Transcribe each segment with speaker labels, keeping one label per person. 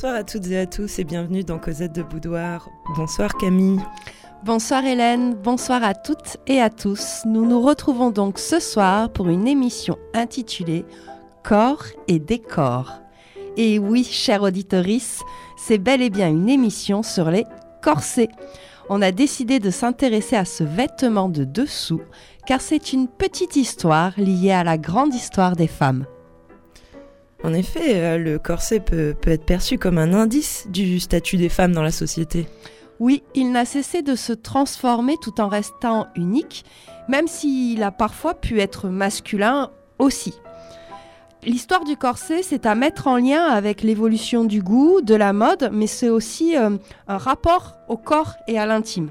Speaker 1: Bonsoir à toutes et à tous et bienvenue dans Cosette de Boudoir. Bonsoir Camille.
Speaker 2: Bonsoir Hélène, bonsoir à toutes et à tous. Nous nous retrouvons donc ce soir pour une émission intitulée Corps et décor. Et oui, chère auditorice, c'est bel et bien une émission sur les corsets. On a décidé de s'intéresser à ce vêtement de dessous car c'est une petite histoire liée à la grande histoire des femmes.
Speaker 1: En effet, euh, le corset peut, être perçu comme un indice du statut des femmes dans la société.
Speaker 2: Oui, il n'a cessé de se transformer tout en restant unique, même s'il a parfois pu être masculin aussi. L'histoire du corset, c'est à mettre en lien avec l'évolution du goût, de la mode, mais c'est aussi euh, un rapport au corps et à l'intime.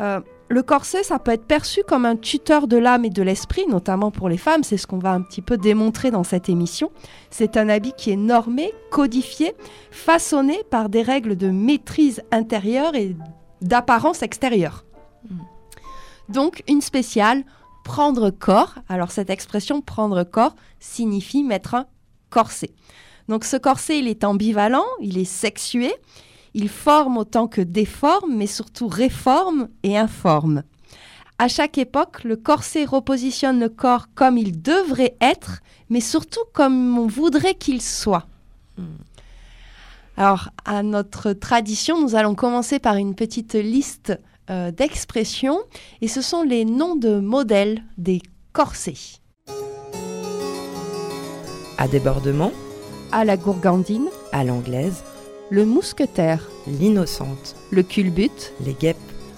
Speaker 2: Euh, le corset, ça peut être perçu comme un tuteur de l'âme et de l'esprit, notamment pour les femmes, c'est ce qu'on va un petit peu démontrer dans cette émission. C'est un habit qui est normé, codifié, façonné par des règles de maîtrise intérieure et d'apparence extérieure. Hmm. Donc une spéciale prendre corps. Alors cette expression prendre corps signifie mettre un corset. Donc ce corset, il est ambivalent, il est sexué, il forme autant que déforme, mais surtout réforme et informe. À chaque époque, le corset repositionne le corps comme il devrait être, mais surtout comme on voudrait qu'il soit. Alors, à notre tradition, nous allons commencer par une petite liste euh, d'expressions, et ce sont les noms de modèles des corsets.
Speaker 1: À débordement.
Speaker 2: À la gourgandine.
Speaker 1: À l'anglaise
Speaker 2: le mousquetaire,
Speaker 1: l'innocente,
Speaker 2: le culbute,
Speaker 1: les guêpes,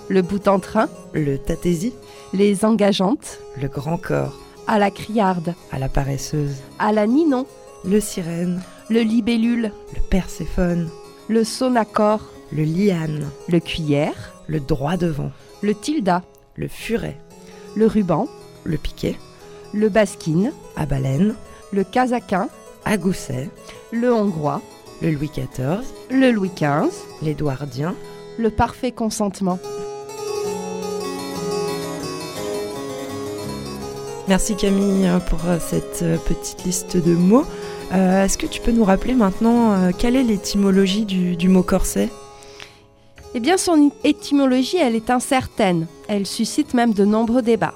Speaker 2: le bout en train,
Speaker 1: le tatésie,
Speaker 2: les engageantes,
Speaker 1: le grand corps,
Speaker 2: à la criarde,
Speaker 1: à la paresseuse,
Speaker 2: à la ninon,
Speaker 1: le sirène,
Speaker 2: le libellule,
Speaker 1: le perséphone,
Speaker 2: le sonacor,
Speaker 1: le liane,
Speaker 2: le cuillère,
Speaker 1: le droit devant,
Speaker 2: le tilda,
Speaker 1: le furet,
Speaker 2: le ruban,
Speaker 1: le piquet,
Speaker 2: le basquine,
Speaker 1: à baleine,
Speaker 2: le casaquin,
Speaker 1: à gousset,
Speaker 2: le hongrois,
Speaker 1: le Louis XIV,
Speaker 2: le Louis XV,
Speaker 1: l'Édouardien,
Speaker 2: le parfait consentement.
Speaker 1: Merci Camille pour euh, cette euh, petite liste de mots. Euh, est-ce que tu peux nous rappeler maintenant quelle est l'étymologie du, mot corset?
Speaker 2: Eh bien, son étymologie, elle est incertaine. Elle suscite même de nombreux débats.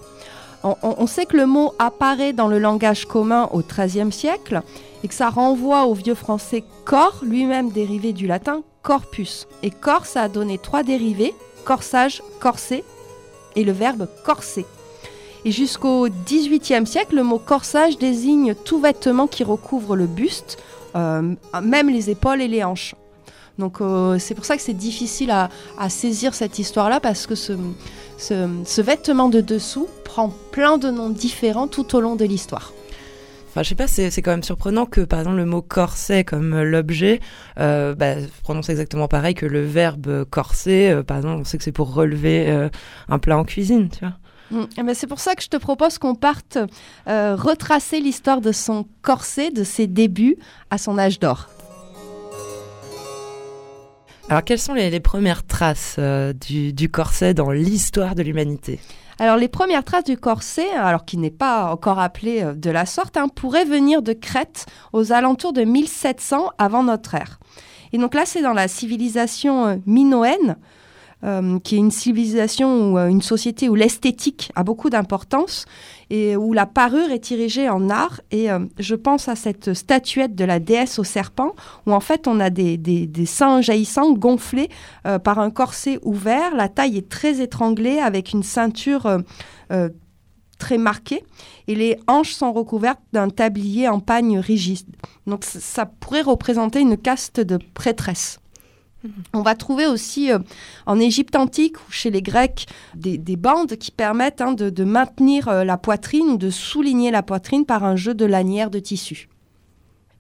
Speaker 2: On, sait que le mot apparaît dans le langage commun au XIIIe siècle et que ça renvoie au vieux français corps, lui-même dérivé du latin corpus. Et corps, ça a donné trois dérivés, corsage, corset et le verbe corser. Et jusqu'au XVIIIe siècle, le mot corsage désigne tout vêtement qui recouvre le buste, euh, même les épaules et les hanches. Donc euh, c'est pour ça que c'est difficile à, saisir cette histoire-là parce que ce, ce, vêtement de dessous prend plein de noms différents tout au long de l'histoire.
Speaker 1: Enfin, je sais pas, c'est quand même surprenant que, par exemple, le mot corset comme euh, l'objet euh, bah, prononce exactement pareil que le verbe corset. Euh, par exemple, on sait que c'est pour relever un plat en cuisine, tu vois.
Speaker 2: Mm. Eh ben, c'est pour ça que je te propose qu'on parte retracer l'histoire de son corset, de ses débuts à son âge d'or.
Speaker 1: Alors, quelles sont les, premières traces du, corset dans l'histoire de l'humanité?
Speaker 2: Alors les premières traces du corset, alors qui n'est pas encore appelé euh, de la sorte, hein, pourraient venir de Crète aux alentours de 1700 avant notre ère. Et donc là, c'est dans la civilisation euh, minoenne, euh, qui est une civilisation ou une société où l'esthétique a beaucoup d'importance et où la parure est dirigée en art. Et euh, je pense à cette statuette de la déesse au serpent, où en fait on a des, seins jaillissants gonflés euh, par un corset ouvert. La taille est très étranglée avec une ceinture euh, très marquée et les hanches sont recouvertes d'un tablier en pagne rigide. Donc ça pourrait représenter une caste de prêtresses. On va trouver aussi euh, en Égypte antique ou chez les Grecs des, bandes qui permettent hein, de, maintenir euh, la poitrine ou de souligner la poitrine par un jeu de lanières de tissu.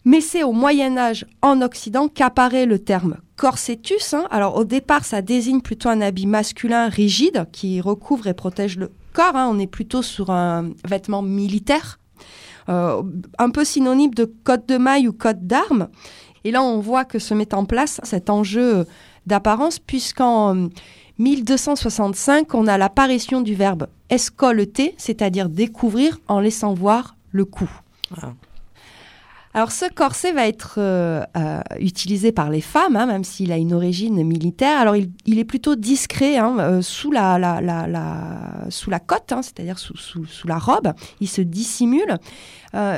Speaker 2: Mais c'est au Moyen Âge en Occident qu'apparaît le terme corsetus. Hein. Alors au départ, ça désigne plutôt un habit masculin rigide qui recouvre et protège le corps. Hein. On est plutôt sur un vêtement militaire, euh, un peu synonyme de cotte de maille ou cotte d'armes. Et là, on voit que se met en place cet enjeu d'apparence, puisqu'en 1265, on a l'apparition du verbe escolter, c'est-à-dire découvrir en laissant voir le cou. Alors ce corset va être euh, euh, utilisé par les femmes, hein, même s'il a une origine militaire. Alors il, est plutôt discret hein, euh, sous, la, la, sous la cote, hein, c'est-à-dire sous, sous, sous, la robe. Il se dissimule,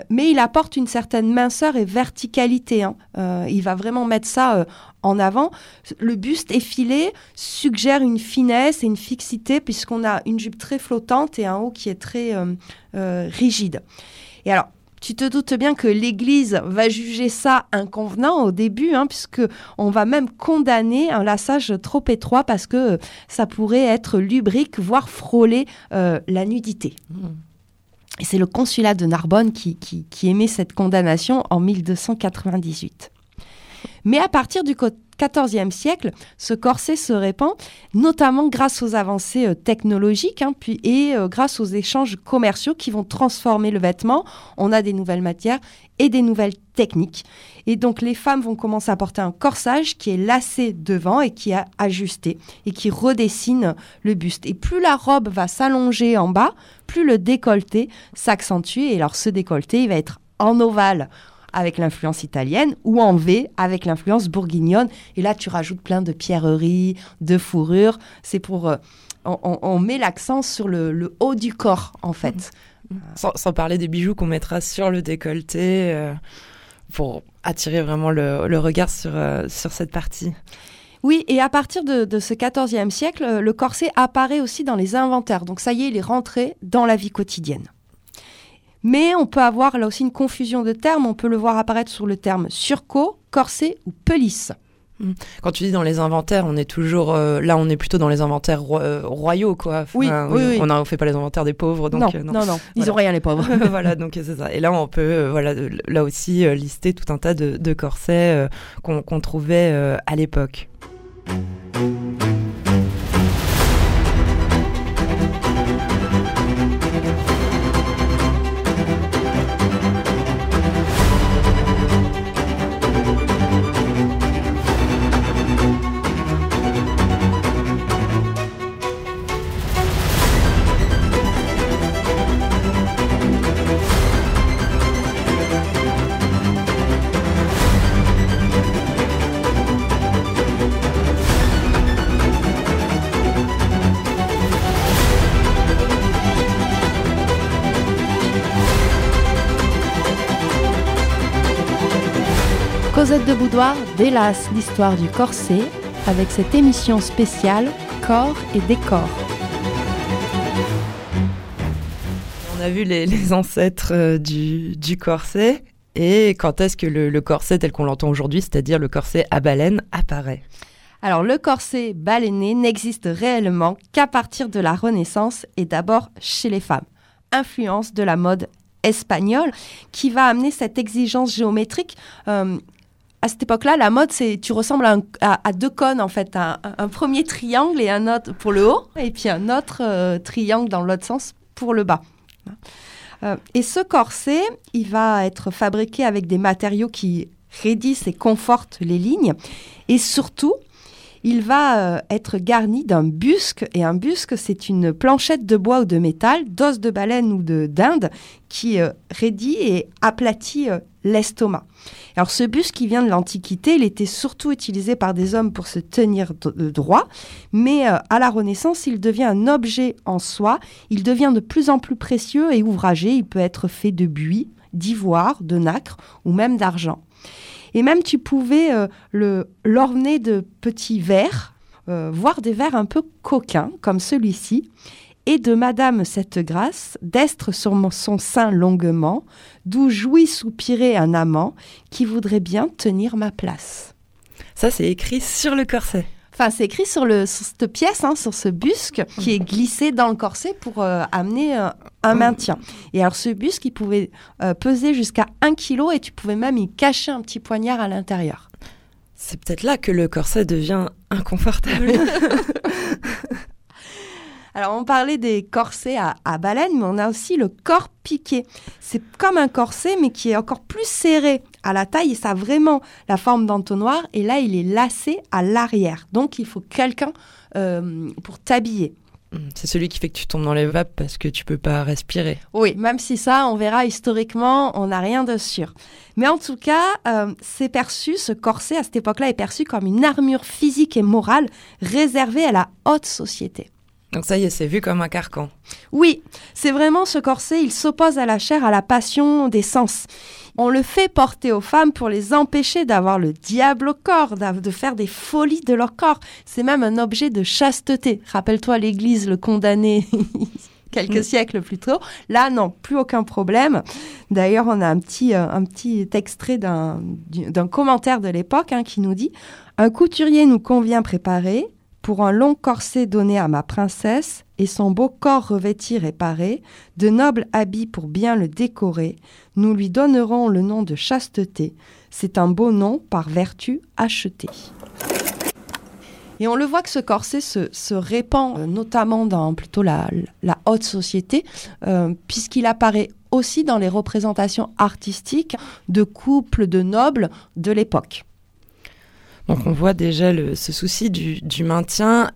Speaker 2: mais il apporte une certaine minceur et verticalité. il va vraiment mettre ça en avant. Le buste effilé suggère une finesse et une fixité puisqu'on a une jupe très flottante et un haut qui est très rigide. Et alors, tu te doutes bien que l'Église va juger ça inconvenant au début, hein, puisque on va même condamner un lassage trop étroit parce que ça pourrait être lubrique, voire frôler euh, la nudité. Mmh. Et c'est le consulat de Narbonne qui, qui, qui émet cette condamnation en 1298. Mais à partir du, XIVe siècle, ce corset se répand, notamment grâce aux avancées euh, technologiques hein, et euh, grâce aux échanges commerciaux qui vont transformer le vêtement. On a des nouvelles matières et des nouvelles techniques. Et donc les femmes vont commencer à porter un corsage qui est lacé devant et qui est ajusté et qui redessine le buste. Et plus la robe va s'allonger en bas, plus le décolleté s'accentue. Et alors ce décolleté, il va être en ovale avec l'influence italienne ou en V avec l'influence bourguignonne. Et là, tu rajoutes plein de pierreries, de fourrures. C'est pour... Euh, on, met l'accent sur le, haut du corps, en fait.
Speaker 1: Mmh. Sans, parler des bijoux qu'on mettra sur le décolleté euh, pour attirer vraiment le, regard sur, euh, sur cette partie.
Speaker 2: Oui, et à partir de, de ce XIVe siècle, le corset apparaît aussi dans les inventaires. Donc ça y est, il est rentré dans la vie quotidienne. Mais on peut avoir là aussi une confusion de termes. On peut le voir apparaître sur le terme surco, corset ou pelisse.
Speaker 1: Hmm. Quand tu dis dans les inventaires, on est toujours euh, là, on est plutôt dans les inventaires euh, royaux, quoi.
Speaker 2: oui, oui,
Speaker 1: On ne fait pas les inventaires des pauvres, donc
Speaker 2: non, euh, non, non, ils ont rien les pauvres.
Speaker 1: voilà, donc c'est ça. Et là, on peut, voilà, là aussi lister tout un tas de, de corsets qu'on trouvait à l'époque.
Speaker 2: Cosette de Boudoir délace l'histoire du corset avec cette émission spéciale Corps et décor.
Speaker 1: On a vu les, ancêtres euh, du, corset et quand est-ce que le, corset tel qu'on l'entend aujourd'hui, c'est-à-dire le corset à baleine, apparaît?
Speaker 2: Alors le corset baleiné n'existe réellement qu'à partir de la Renaissance et d'abord chez les femmes. Influence de la mode espagnole qui va amener cette exigence géométrique euh, à cette époque-là, la mode, c'est tu ressembles à, deux cônes en fait, un, premier triangle et un autre pour le haut, et puis un autre euh, triangle dans l'autre sens pour le bas. Euh, et ce corset, il va être fabriqué avec des matériaux qui raidissent et confortent les lignes, et surtout, il va euh, être garni d'un busque. Et un busque, c'est une planchette de bois ou de métal, d'os de baleine ou de dinde, qui euh, raidit et aplatit euh, l'estomac. Alors ce busque qui vient de l'Antiquité, il était surtout utilisé par des hommes pour se tenir droit, mais à la Renaissance, il devient un objet en soi, il devient de plus en plus précieux et ouvragé, il peut être fait de buis, d'ivoire, de nacre ou même d'argent. Et même tu pouvais euh, l'orner de petits verres, euh, voire des verres un peu coquins, comme celui-ci, et de Madame cette grâce, d'estre sur son sein longuement, d'où jouit soupirer un amant qui voudrait bien tenir ma place.
Speaker 1: Ça, c'est écrit sur le corset.
Speaker 2: Enfin, c'est écrit sur, le, cette pièce, hein, sur ce busque qui est glissé dans le corset pour euh, amener euh, un maintien. Et alors, ce busque, il pouvait euh, peser jusqu'à 1 kg et tu pouvais même y cacher un petit poignard à l'intérieur.
Speaker 1: C'est peut-être là que le corset devient inconfortable.
Speaker 2: Alors, on parlait des corsets à, baleine, mais on a aussi le corps piqué. C'est comme un corset, mais qui est encore plus serré à la taille et ça a vraiment la forme d'entonnoir. Et là, il est lacé à l'arrière. Donc, il faut quelqu'un euh, pour t'habiller.
Speaker 1: Hmm, c'est celui qui fait que tu tombes dans les vapes parce que tu peux pas respirer.
Speaker 2: Oui, même si ça, on verra historiquement, on n'a rien de sûr. Mais en tout cas, euh, c'est perçu, ce corset à cette époque-là est perçu comme une armure physique et morale réservée à la haute société.
Speaker 1: Donc ça y est, c'est vu comme un carcan.
Speaker 2: Oui, c'est vraiment ce corset, il s'oppose à la chair, à la passion des sens. On le fait porter aux femmes pour les empêcher d'avoir le diable au corps, de faire des folies de leur corps. C'est même un objet de chasteté. Rappelle-toi l'Église le condamné quelques mm. siècles plus tôt. Là, non, plus aucun problème. D'ailleurs, on a un petit, euh, un petit extrait d'un commentaire de l'époque hein, qui nous dit Un couturier nous convient préparer pour un long corset donné à ma princesse et son beau corps revêtir et paré, de nobles habits pour bien le décorer, nous lui donnerons le nom de chasteté. C'est un beau nom par vertu acheté. Et on le voit que ce corset se, répand euh, notamment dans plutôt la, haute société, euh, puisqu'il apparaît aussi dans les représentations artistiques de couples de nobles de l'époque.
Speaker 1: Donc on voit déjà ce souci du, maintien.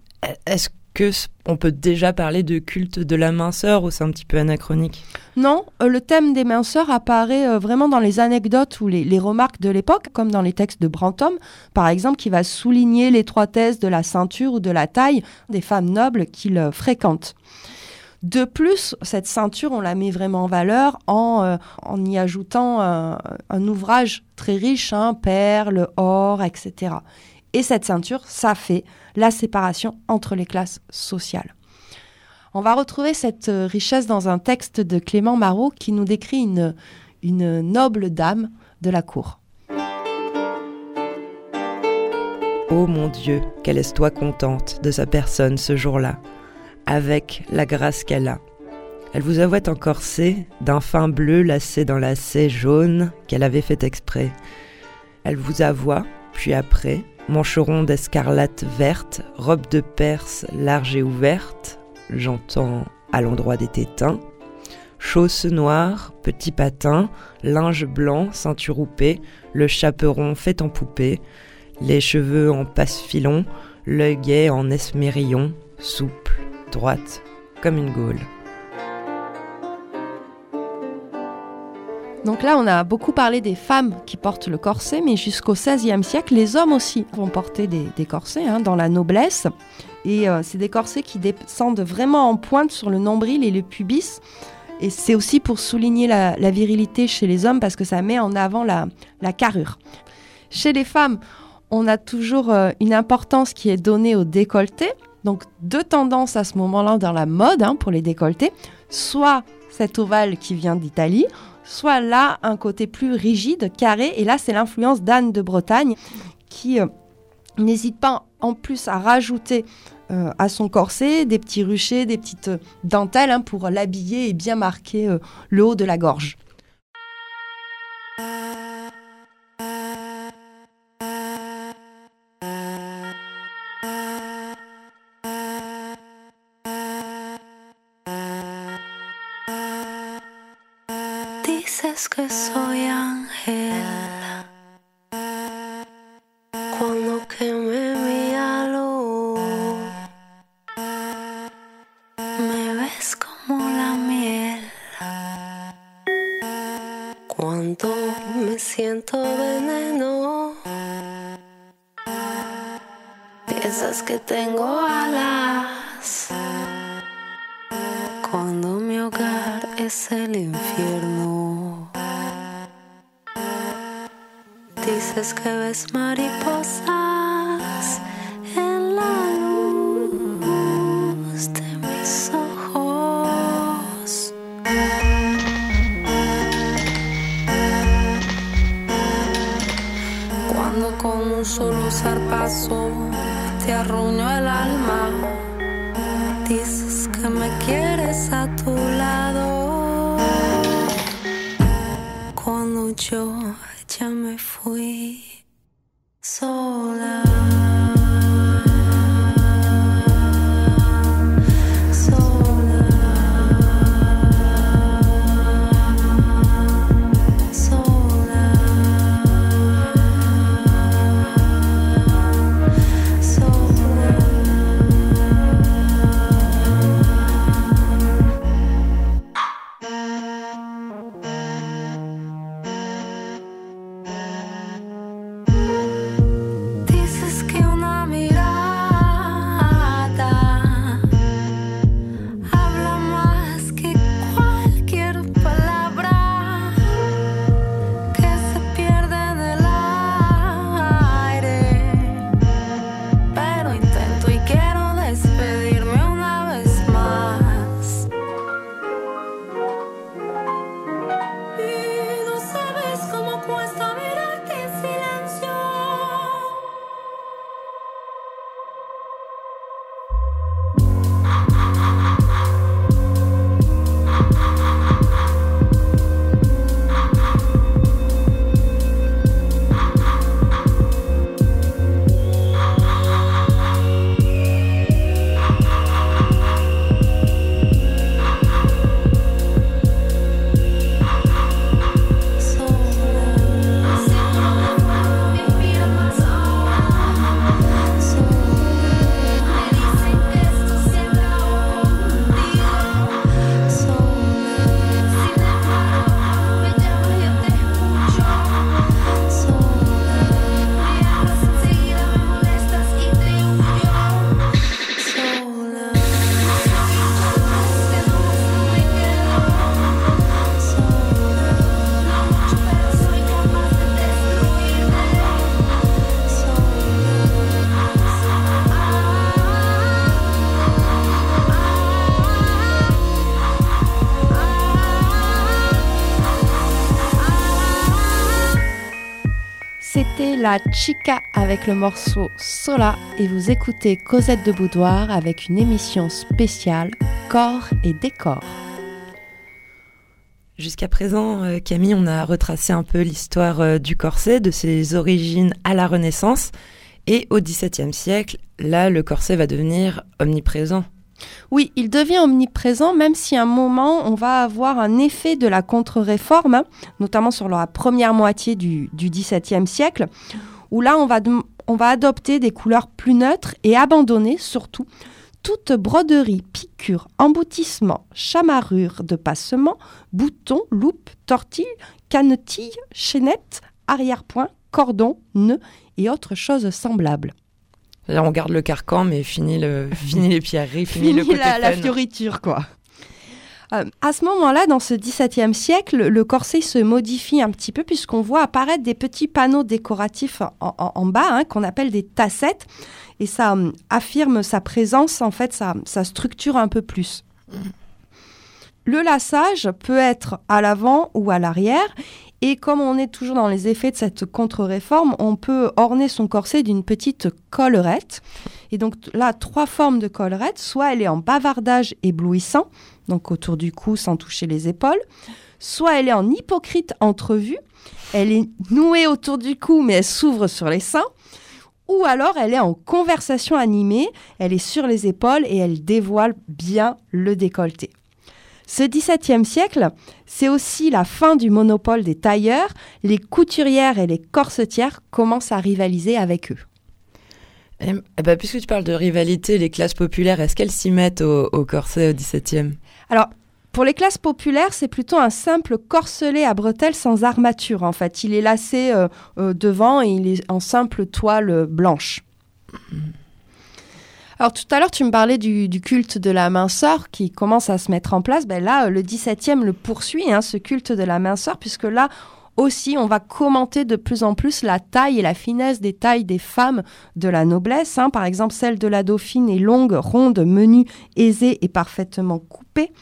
Speaker 1: Est-ce que on peut déjà parler de culte de la minceur ou c'est un petit peu anachronique?
Speaker 2: Non, euh, le thème des minceurs apparaît euh, vraiment dans les anecdotes ou les, remarques de l'époque, comme dans les textes de Brantôme, par exemple, qui va souligner l'étroitesse de la ceinture ou de la taille des femmes nobles qu'il euh, fréquente. De plus, cette ceinture, on la met vraiment en valeur en, euh, y ajoutant un ouvrage très riche, hein, perles, or, etc. Et cette ceinture, ça fait la séparation entre les classes sociales. On va retrouver cette euh, richesse dans un texte de Clément Marot qui nous décrit une, noble dame de la cour.
Speaker 1: Ô mon Dieu, qu'elle est toi contente de sa personne ce jour-là? Avec la grâce qu'elle a. Elle vous avouait en corset d'un fin bleu lacé dans lacet jaune qu'elle avait fait exprès. Elle vous avoua, puis après, mancheron d'escarlate verte, robe de perse large et ouverte, j'entends à l'endroit des tétins, chausses noires, petits patins, linge blanc, ceinture roupée, le chaperon fait en poupée, les cheveux en passe-filon, l'œil gai en esmérillon, souple, droite, comme une gaule.
Speaker 2: Donc là, on a beaucoup parlé des femmes qui portent le corset, mais jusqu'au XVIe siècle, les hommes aussi vont porter des, corsets hein, dans la noblesse. Et euh, c'est des corsets qui descendent vraiment en pointe sur le nombril et le pubis. Et c'est aussi pour souligner la, virilité chez les hommes parce que ça met en avant la, carrure. Chez les femmes, on a toujours euh, une importance qui est donnée au décolleté. Donc deux tendances à ce moment-là dans la mode hein, pour les décolletés, soit cet ovale qui vient d'Italie, soit là un côté plus rigide, carré, et là c'est l'influence d'Anne de Bretagne qui euh, n'hésite pas en plus à rajouter euh, à son corset des petits ruchers, des petites dentelles hein, pour l'habiller et bien marquer euh, le haut de la gorge.
Speaker 3: Dices que soy ángel La
Speaker 2: Chica avec le morceau Sola et vous écoutez Cosette de Boudoir avec une émission spéciale Corps et décor.
Speaker 1: Jusqu'à présent, euh, Camille, on a retracé un peu l'histoire euh, du corset, de ses origines à la Renaissance. Et au XVIIe siècle, là, le corset va devenir omniprésent.
Speaker 2: Oui, il devient omniprésent, même si à un moment, on va avoir un effet de la contre-réforme, notamment sur la première moitié du, XVIIe siècle, où là, on va, adopter des couleurs plus neutres et abandonner surtout toute broderie, piqûre, emboutissement, chamarrure de passement, boutons, loupe, tortille, canetille, chaînette, arrière-point, cordon, nœud et autres choses semblables.
Speaker 1: Là, on garde le carcan, mais fini, le, fini les pierreries, fini, le côté
Speaker 2: la, la fioriture, quoi. Euh, à ce moment-là, dans ce XVIIe siècle, le corset se modifie un petit peu puisqu'on voit apparaître des petits panneaux décoratifs en, bas hein, qu'on appelle des tassettes et ça hum, affirme sa présence, en fait, ça, ça structure un peu plus. Le lassage peut être à l'avant ou à l'arrière et comme on est toujours dans les effets de cette contre-réforme, on peut orner son corset d'une petite collerette. Et donc là, trois formes de collerette. Soit elle est en bavardage éblouissant, donc autour du cou sans toucher les épaules. Soit elle est en hypocrite entrevue. Elle est nouée autour du cou, mais elle s'ouvre sur les seins. Ou alors elle est en conversation animée, elle est sur les épaules et elle dévoile bien le décolleté. Ce XVIIe siècle, c'est aussi la fin du monopole des tailleurs. Les couturières et les corsetières commencent à rivaliser avec eux.
Speaker 1: Ben, puisque tu parles de rivalité, les classes populaires, est-ce qu'elles s'y mettent au, corset au XVIIe
Speaker 2: Alors, pour les classes populaires, c'est plutôt un simple corselet à bretelles sans armature. En fait, il est lacé euh, euh, devant et il est en simple toile blanche. Alors tout à l'heure, tu me parlais du, culte de la minceur qui commence à se mettre en place. Ben là, le 17e le poursuit, hein, ce culte de la minceur, puisque là aussi, on va commenter de plus en plus la taille et la finesse des tailles des femmes de la noblesse. Hein. Par exemple, celle de la dauphine est longue, ronde, menue, aisée et parfaitement coupée.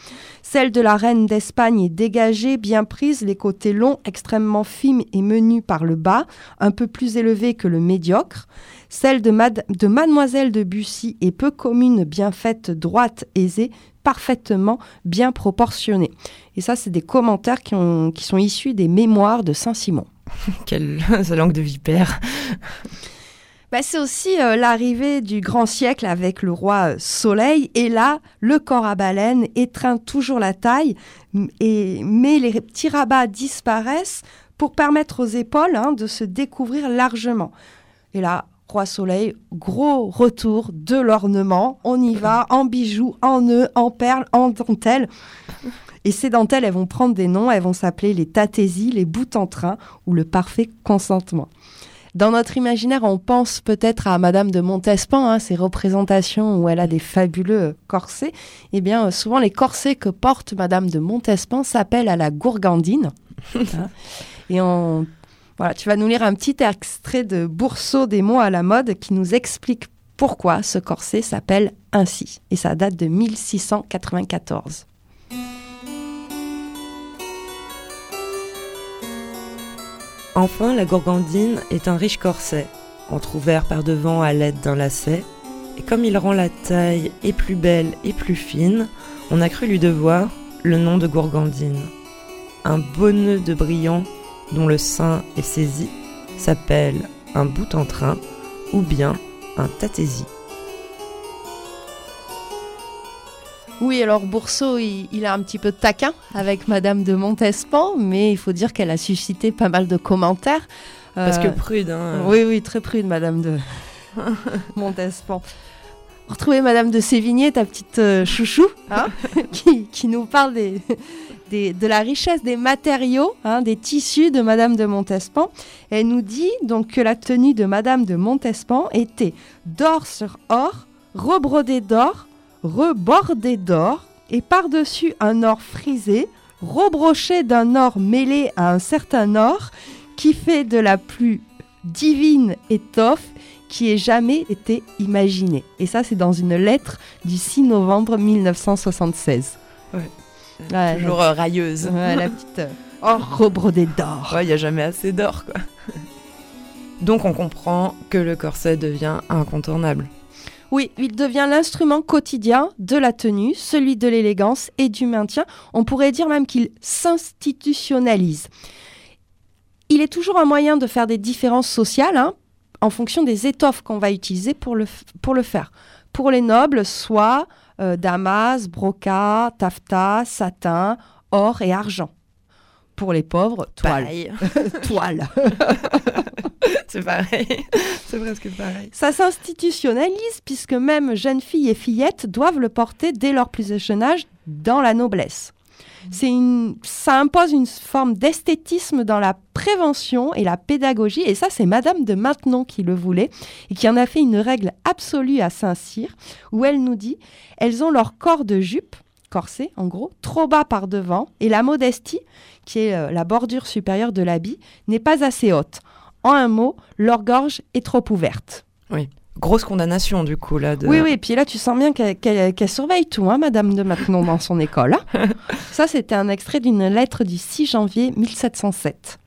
Speaker 2: Celle de la reine d'Espagne est dégagée, bien prise, les côtés longs, extrêmement fines et menus par le bas, un peu plus élevés que le médiocre. Celle de, de Mademoiselle de Bussy est peu commune, bien faite, droite, aisée, parfaitement bien proportionnée. Et ça, c'est des commentaires qui, qui sont issus des mémoires de Saint-Simon.
Speaker 1: Quelle langue de vipère
Speaker 2: bah, c'est aussi euh, l'arrivée du grand siècle avec le roi euh, Soleil. Et là, le corps à baleine étreint toujours la taille, et, mais les petits rabats disparaissent pour permettre aux épaules hein, de se découvrir largement. Et là, Roi Soleil, gros retour de l'ornement. On y va en bijoux, en nœuds, en perles, en dentelles. Et ces dentelles, elles vont prendre des noms, elles vont s'appeler les tatésies, les bouts en train ou le parfait consentement. Dans notre imaginaire, on pense peut-être à Madame de Montespan, hein, ces représentations où elle a des fabuleux corsets. Eh bien, souvent, les corsets que porte Madame de Montespan s'appellent à la gourgandine. Hein. Et on voilà, tu vas nous lire un petit extrait de Bourseau des mots à la mode qui nous explique pourquoi ce corset s'appelle ainsi. Et ça date de 1694.
Speaker 1: Enfin, la gourgandine est un riche corset, entrouvert par devant à l'aide d'un lacet, et comme il rend la taille et plus belle et plus fine, on a cru lui devoir le nom de gourgandine. Un beau nœud de brillant dont le sein est saisi s'appelle un bout en train ou bien un tatési.
Speaker 2: Oui, alors Bourseau, il, a un petit peu de taquin avec Madame de Montespan, mais il faut dire qu'elle a suscité pas mal de commentaires.
Speaker 1: Parce que euh, prude, hein.
Speaker 2: Oui, oui, très prude, Madame de Montespan. Retrouver Madame de Sévigné, ta petite euh, chouchou, hein, qui, qui, nous parle des, de la richesse des matériaux, hein, des tissus de Madame de Montespan. Elle nous dit donc que la tenue de Madame de Montespan était d'or sur or, rebrodé d'or, rebordé d'or, et par-dessus un or frisé, rebroché d'un or mêlé à un certain or, qui fait de la plus divine étoffe qui ait jamais été imaginée. Et ça, c'est dans une lettre du 6 novembre 1976.
Speaker 1: Toujours euh, railleuse.
Speaker 2: la petite euh, or rebrodée d'or.
Speaker 1: Il n'y a jamais assez d'or, quoi. Donc on comprend que le corset devient incontournable.
Speaker 2: Oui, il devient l'instrument quotidien de la tenue, celui de l'élégance et du maintien. On pourrait dire même qu'il s'institutionnalise. Il est toujours un moyen de faire des différences sociales hein, en fonction des étoffes qu'on va utiliser pour le, faire. Pour les nobles, soie, euh, damas, brocat, taffetas, satin, or et argent. Pour les pauvres, toile. toile.
Speaker 1: c'est pareil. c'est presque pareil.
Speaker 2: Ça s'institutionnalise puisque même jeunes filles et fillettes doivent le porter dès leur plus jeune âge dans la noblesse. C'est une, ça impose une forme d'esthétisme dans la prévention et la pédagogie. Et ça, c'est Madame de Maintenon qui le voulait et qui en a fait une règle absolue à Saint-Cyr, où elle nous dit elles ont leur corps de jupe, corset en gros, trop bas par devant, et la modestie, qui est euh, la bordure supérieure de l'habit, n'est pas assez haute. En un mot, leur gorge est trop ouverte.
Speaker 1: Oui. Grosse condamnation du coup là.
Speaker 2: Oui, oui, et puis là tu sens bien qu'elle surveille tout, hein, Madame de Maintenon dans son école. Hein. Ça c'était un extrait d'une lettre du 6 janvier 1707.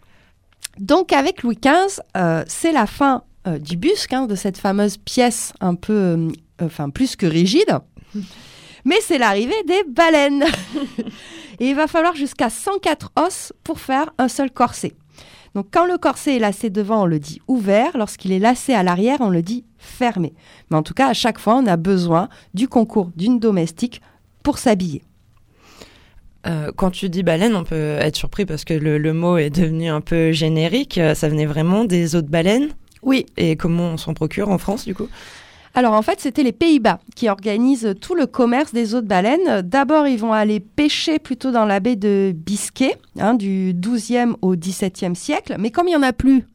Speaker 2: Donc avec Louis XV, euh, c'est la fin euh, du busque, hein, de cette fameuse pièce un peu, euh, enfin plus que rigide. Mais c'est l'arrivée des baleines. et il va falloir jusqu'à 104 os pour faire un seul corset. Donc quand le corset est lacé devant, on le dit ouvert. Lorsqu'il est lacé à l'arrière, on le dit fermé. Mais en tout cas, à chaque fois, on a besoin du concours d'une domestique pour s'habiller.
Speaker 1: Euh, quand tu dis baleine, on peut être surpris parce que le, mot est devenu un peu générique. Euh, ça venait vraiment des autres baleines
Speaker 2: Oui.
Speaker 1: Et comment on s'en procure en France, du coup?
Speaker 2: Alors en fait, c'était les Pays-Bas qui organisent tout le commerce des eaux de baleines. D'abord, ils vont aller pêcher plutôt dans la baie de Biscay, hein, du 12e au 17e siècle. Mais comme il n'y en a plus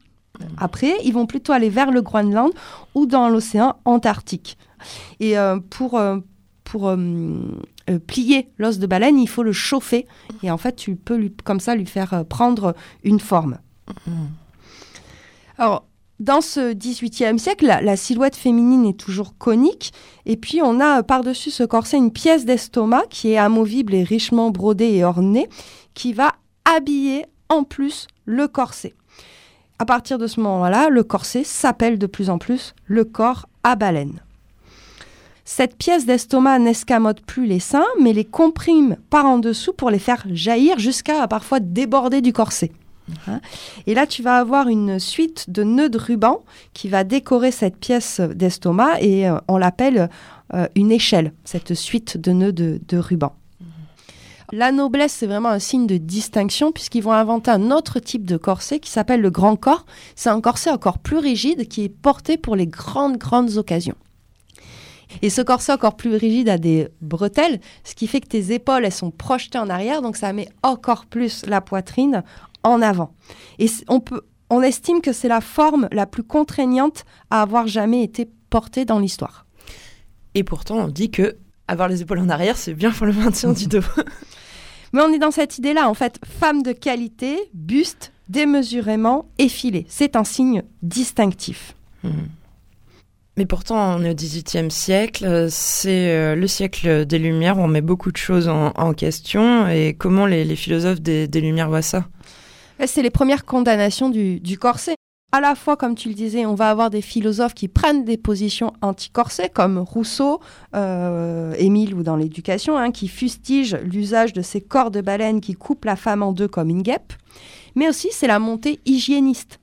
Speaker 2: après, ils vont plutôt aller vers le Groenland ou dans l'océan Antarctique. Et euh, pour, euh, pour euh, plier l'os de baleine, il faut le chauffer. Et en fait, tu peux lui, comme ça lui faire prendre une forme. Mmh. Alors, dans ce XVIIIe siècle, la, silhouette féminine est toujours conique. Et puis, on a par-dessus ce corset une pièce d'estomac qui est amovible et richement brodée et ornée, qui va habiller en plus le corset. À partir de ce moment-là, le corset s'appelle de plus en plus le corps à baleine. Cette pièce d'estomac n'escamote plus les seins, mais les comprime par en dessous pour les faire jaillir jusqu'à parfois déborder du corset. Hein. Et là, tu vas avoir une suite de nœuds de ruban qui va décorer cette pièce d'estomac et euh, on l'appelle euh, une échelle, cette suite de nœuds de, ruban. Mhm. La noblesse, c'est vraiment un signe de distinction puisqu'ils vont inventer un autre type de corset qui s'appelle le grand corps. C'est un corset encore plus rigide qui est porté pour les grandes, grandes occasions. Et ce corset encore plus rigide a des bretelles, ce qui fait que tes épaules, elles sont projetées en arrière, donc ça met encore plus la poitrine en avant. Et on, peut, on estime que c'est la forme la plus contraignante à avoir jamais été portée dans l'histoire.
Speaker 1: Et pourtant, on dit que avoir les épaules en arrière, c'est bien pour le maintien du dos.
Speaker 2: Mais on est dans cette idée-là, en fait, femme de qualité, buste, démesurément effilé. C'est un signe distinctif. Hmm.
Speaker 1: Mais pourtant, on est au XVIIIe siècle, c'est euh, le siècle des Lumières où on met beaucoup de choses en, question. Et comment les, philosophes des Lumières voient ça?
Speaker 2: C'est les premières condamnations du, corset. À la fois, comme tu le disais, on va avoir des philosophes qui prennent des positions anti-corset, comme Rousseau, euh, Émile ou dans l'éducation, hein, qui fustigent l'usage de ces corps de baleine qui coupent la femme en deux comme une guêpe. Mais aussi, c'est la montée hygiéniste.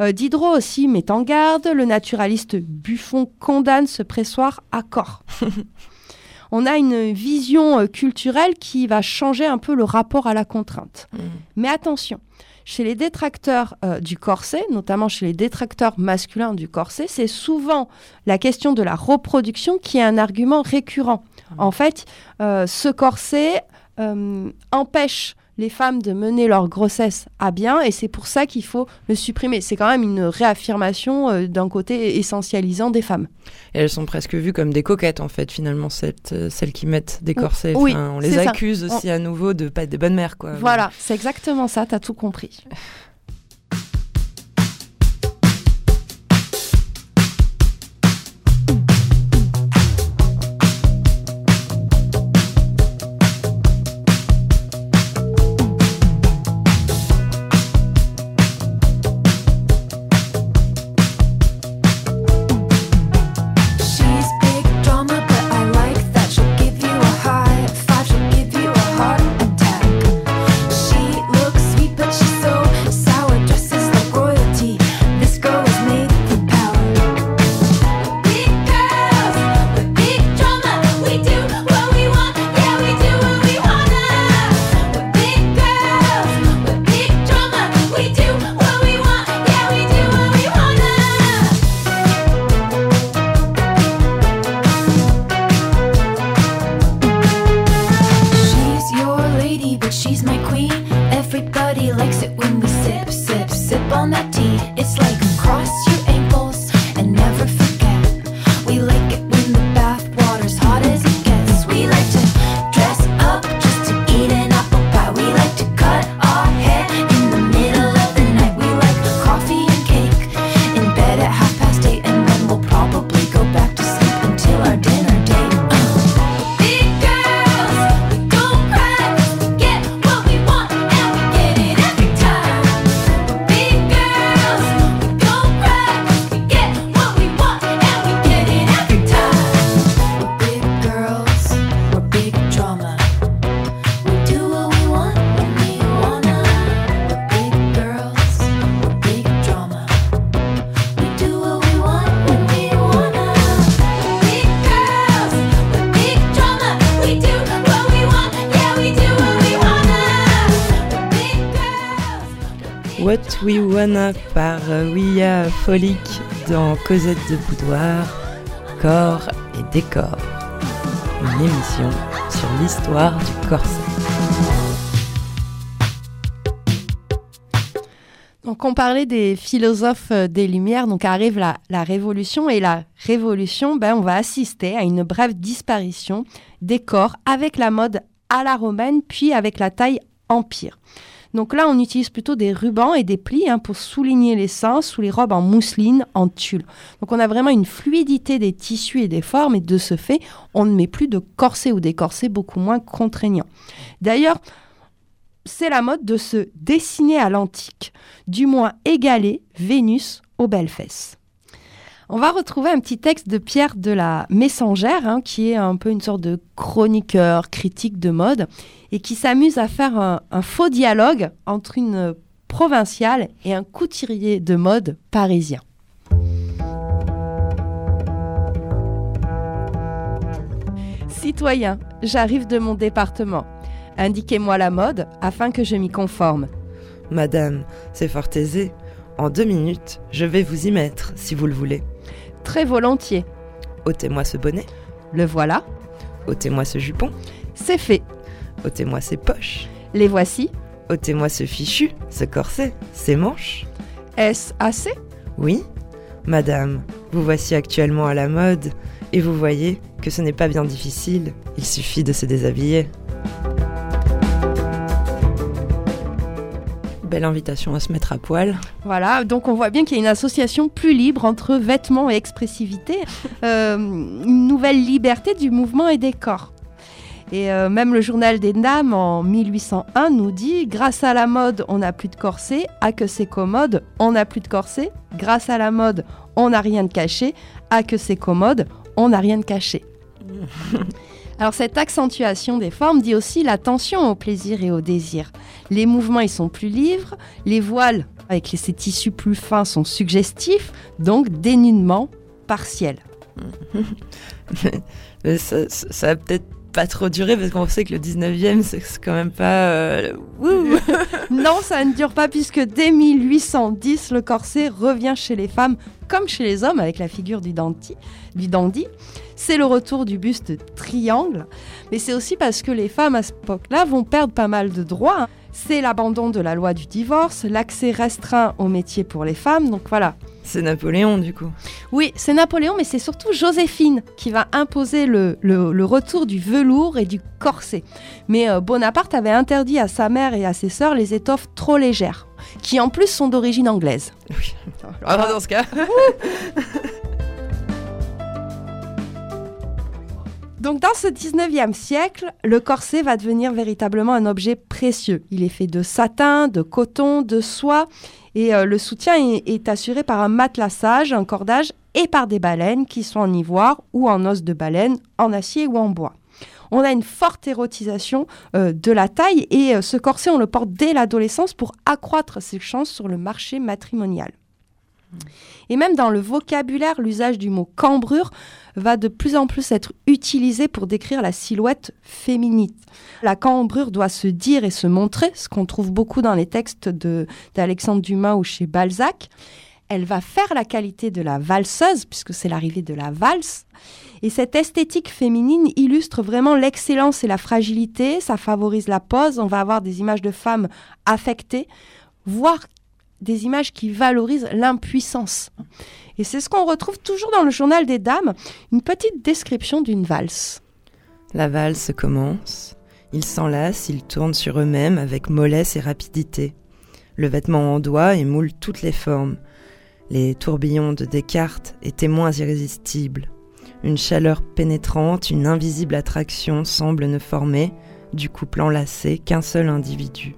Speaker 2: Euh, Diderot aussi met en garde, le naturaliste Buffon condamne ce pressoir à corps. on a une vision euh, culturelle qui va changer un peu le rapport à la contrainte. Mmh. Mais attention, chez les détracteurs euh, du corset, notamment chez les détracteurs masculins du corset, c'est souvent la question de la reproduction qui est un argument récurrent. Mmh. En fait, euh, ce corset euh, empêche les femmes de mener leur grossesse à bien et c'est pour ça qu'il faut le supprimer. C'est quand même une réaffirmation euh, d'un côté essentialisant des femmes.
Speaker 1: Et elles sont presque vues comme des coquettes en fait finalement cette, euh, celles qui mettent des corsets. Oui, on les accuse aussi à nouveau de pas être des bonnes mères quoi.
Speaker 2: Voilà, c'est exactement ça, tu as tout compris.
Speaker 1: Par Wia Folic dans Cosette de Boudoir, Corps et Décor. Une émission sur l'histoire du corset.
Speaker 2: Donc on parlait des philosophes euh, des Lumières, donc arrive la, la Révolution et la Révolution, ben, on va assister à une brève disparition des corps avec la mode à la romaine puis avec la taille empire. Donc là, on utilise plutôt des rubans et des plis hein, pour souligner les seins sous les robes en mousseline, en tulle. Donc on a vraiment une fluidité des tissus et des formes et de ce fait, on ne met plus de corsets ou des corsets beaucoup moins contraignants. D'ailleurs, c'est la mode de se dessiner à l'antique, du moins égaler Vénus aux belles fesses. On va retrouver un petit texte de Pierre de la Messangère, hein, qui est un peu une sorte de chroniqueur, critique de mode, et qui s'amuse à faire un, un faux dialogue entre une provinciale et un couturier de mode parisien. Citoyen, j'arrive de mon département. Indiquez-moi la mode afin que je m'y conforme.
Speaker 1: Madame, c'est fort aisé. En deux minutes, je vais vous y mettre, si vous le voulez.
Speaker 2: Très volontiers.
Speaker 1: ôtez-moi ce bonnet,
Speaker 2: Le voilà,
Speaker 1: ôtez-moi ce jupon,
Speaker 2: c'est fait.
Speaker 1: ôtez-moi ces poches,
Speaker 2: Les voici.
Speaker 1: ôtez-moi ce fichu, ce corset, ces manches.
Speaker 2: Est-ce assez
Speaker 1: Oui, madame, vous voici actuellement à la mode, et vous voyez que ce n'est pas bien difficile, il suffit de se déshabiller. Belle invitation à se mettre à poil.
Speaker 2: Voilà, donc on voit bien qu'il y a une association plus libre entre vêtements et expressivité, euh, une nouvelle liberté du mouvement et des corps. Et euh, même le journal des dames en 1801 nous dit grâce à la mode, on n'a plus de corset, à que c'est commode, on n'a plus de corset. Grâce à la mode, on n'a rien de caché, à que c'est commode, on n'a rien de caché. Alors cette accentuation des formes dit aussi l'attention au plaisir et au désir. Les mouvements ils sont plus libres, les voiles avec ces tissus plus fins sont suggestifs, donc dénudement partiel.
Speaker 1: Mais ça, ça- va peut-être pas trop durer parce qu'on sait que le 19e, c'est quand même pas. euh.
Speaker 2: Non, ça ne dure pas puisque dès 1810, le corset revient chez les femmes comme chez les hommes avec la figure du dandy. Du dandy. C'est le retour du buste triangle, mais c'est aussi parce que les femmes à cette époque-là vont perdre pas mal de droits. C'est l'abandon de la loi du divorce, l'accès restreint au métier pour les femmes, donc voilà.
Speaker 1: C'est Napoléon, du coup.
Speaker 2: Oui, c'est Napoléon, mais c'est surtout Joséphine qui va imposer le, le- le retour du velours et du corset. Mais euh, Bonaparte avait interdit à sa mère et à ses sœurs les étoffes trop légères, qui en plus sont d'origine anglaise.
Speaker 1: Oui. Ah, dans ce cas.
Speaker 2: Donc dans ce 19e siècle, le corset va devenir véritablement un objet précieux. Il est fait de satin, de coton, de soie, et euh, le soutien est, assuré par un matelassage, un cordage, et par des baleines qui sont en ivoire ou en os de baleine, en acier ou en bois. On a une forte érotisation euh, de la taille et euh, ce corset, on le porte dès l'adolescence pour accroître ses chances sur le marché matrimonial. Et même dans le vocabulaire, l'usage du mot cambrure va de plus en plus être utilisé pour décrire la silhouette féminine. La cambrure doit se dire et se montrer, ce qu'on trouve beaucoup dans les textes d'Alexandre Dumas ou chez Balzac. Elle va faire la qualité de la valseuse, puisque c'est l'arrivée de la valse. Et cette esthétique féminine illustre vraiment l'excellence et la fragilité, ça favorise la pose, on va avoir des images de femmes affectées, voire des images qui valorisent l'impuissance. Et c'est ce qu'on retrouve toujours dans le journal des dames, une petite description d'une valse.
Speaker 1: La valse commence. Ils s'enlacent, ils tournent sur eux-mêmes avec mollesse et rapidité. Le vêtement endoie et moule toutes les formes. Les tourbillons de Descartes étaient moins irrésistibles. Une chaleur pénétrante, une invisible attraction semble ne former, du couple enlacé, qu'un seul individu.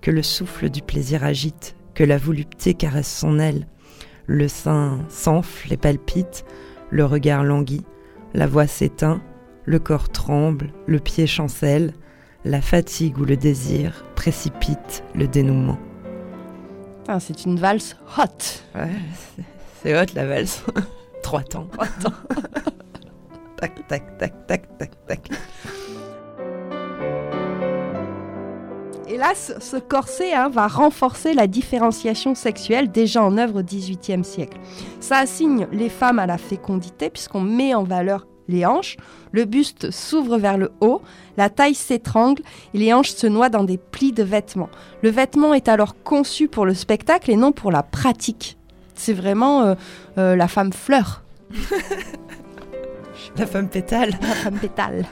Speaker 1: Que le souffle du plaisir agite, que la volupté caresse son aile. Le sein s'enfle et palpite, le regard languit, la voix s'éteint, le corps tremble, le pied chancelle, la fatigue ou le désir précipite le dénouement.
Speaker 2: C'est une valse hot.
Speaker 1: Ouais, c'est- hot la valse. Trois temps. tac, tac, tac, tac, tac, tac.
Speaker 2: Et là, ce corset hein, va renforcer la différenciation sexuelle déjà en œuvre au XVIIIe siècle. Ça assigne les femmes à la fécondité puisqu'on met en valeur les hanches, le buste s'ouvre vers le haut, la taille s'étrangle et les hanches se noient dans des plis de vêtements. Le vêtement est alors conçu pour le spectacle et non pour la pratique. C'est vraiment euh, euh, la femme fleur.
Speaker 1: la femme pétale.
Speaker 2: La femme pétale.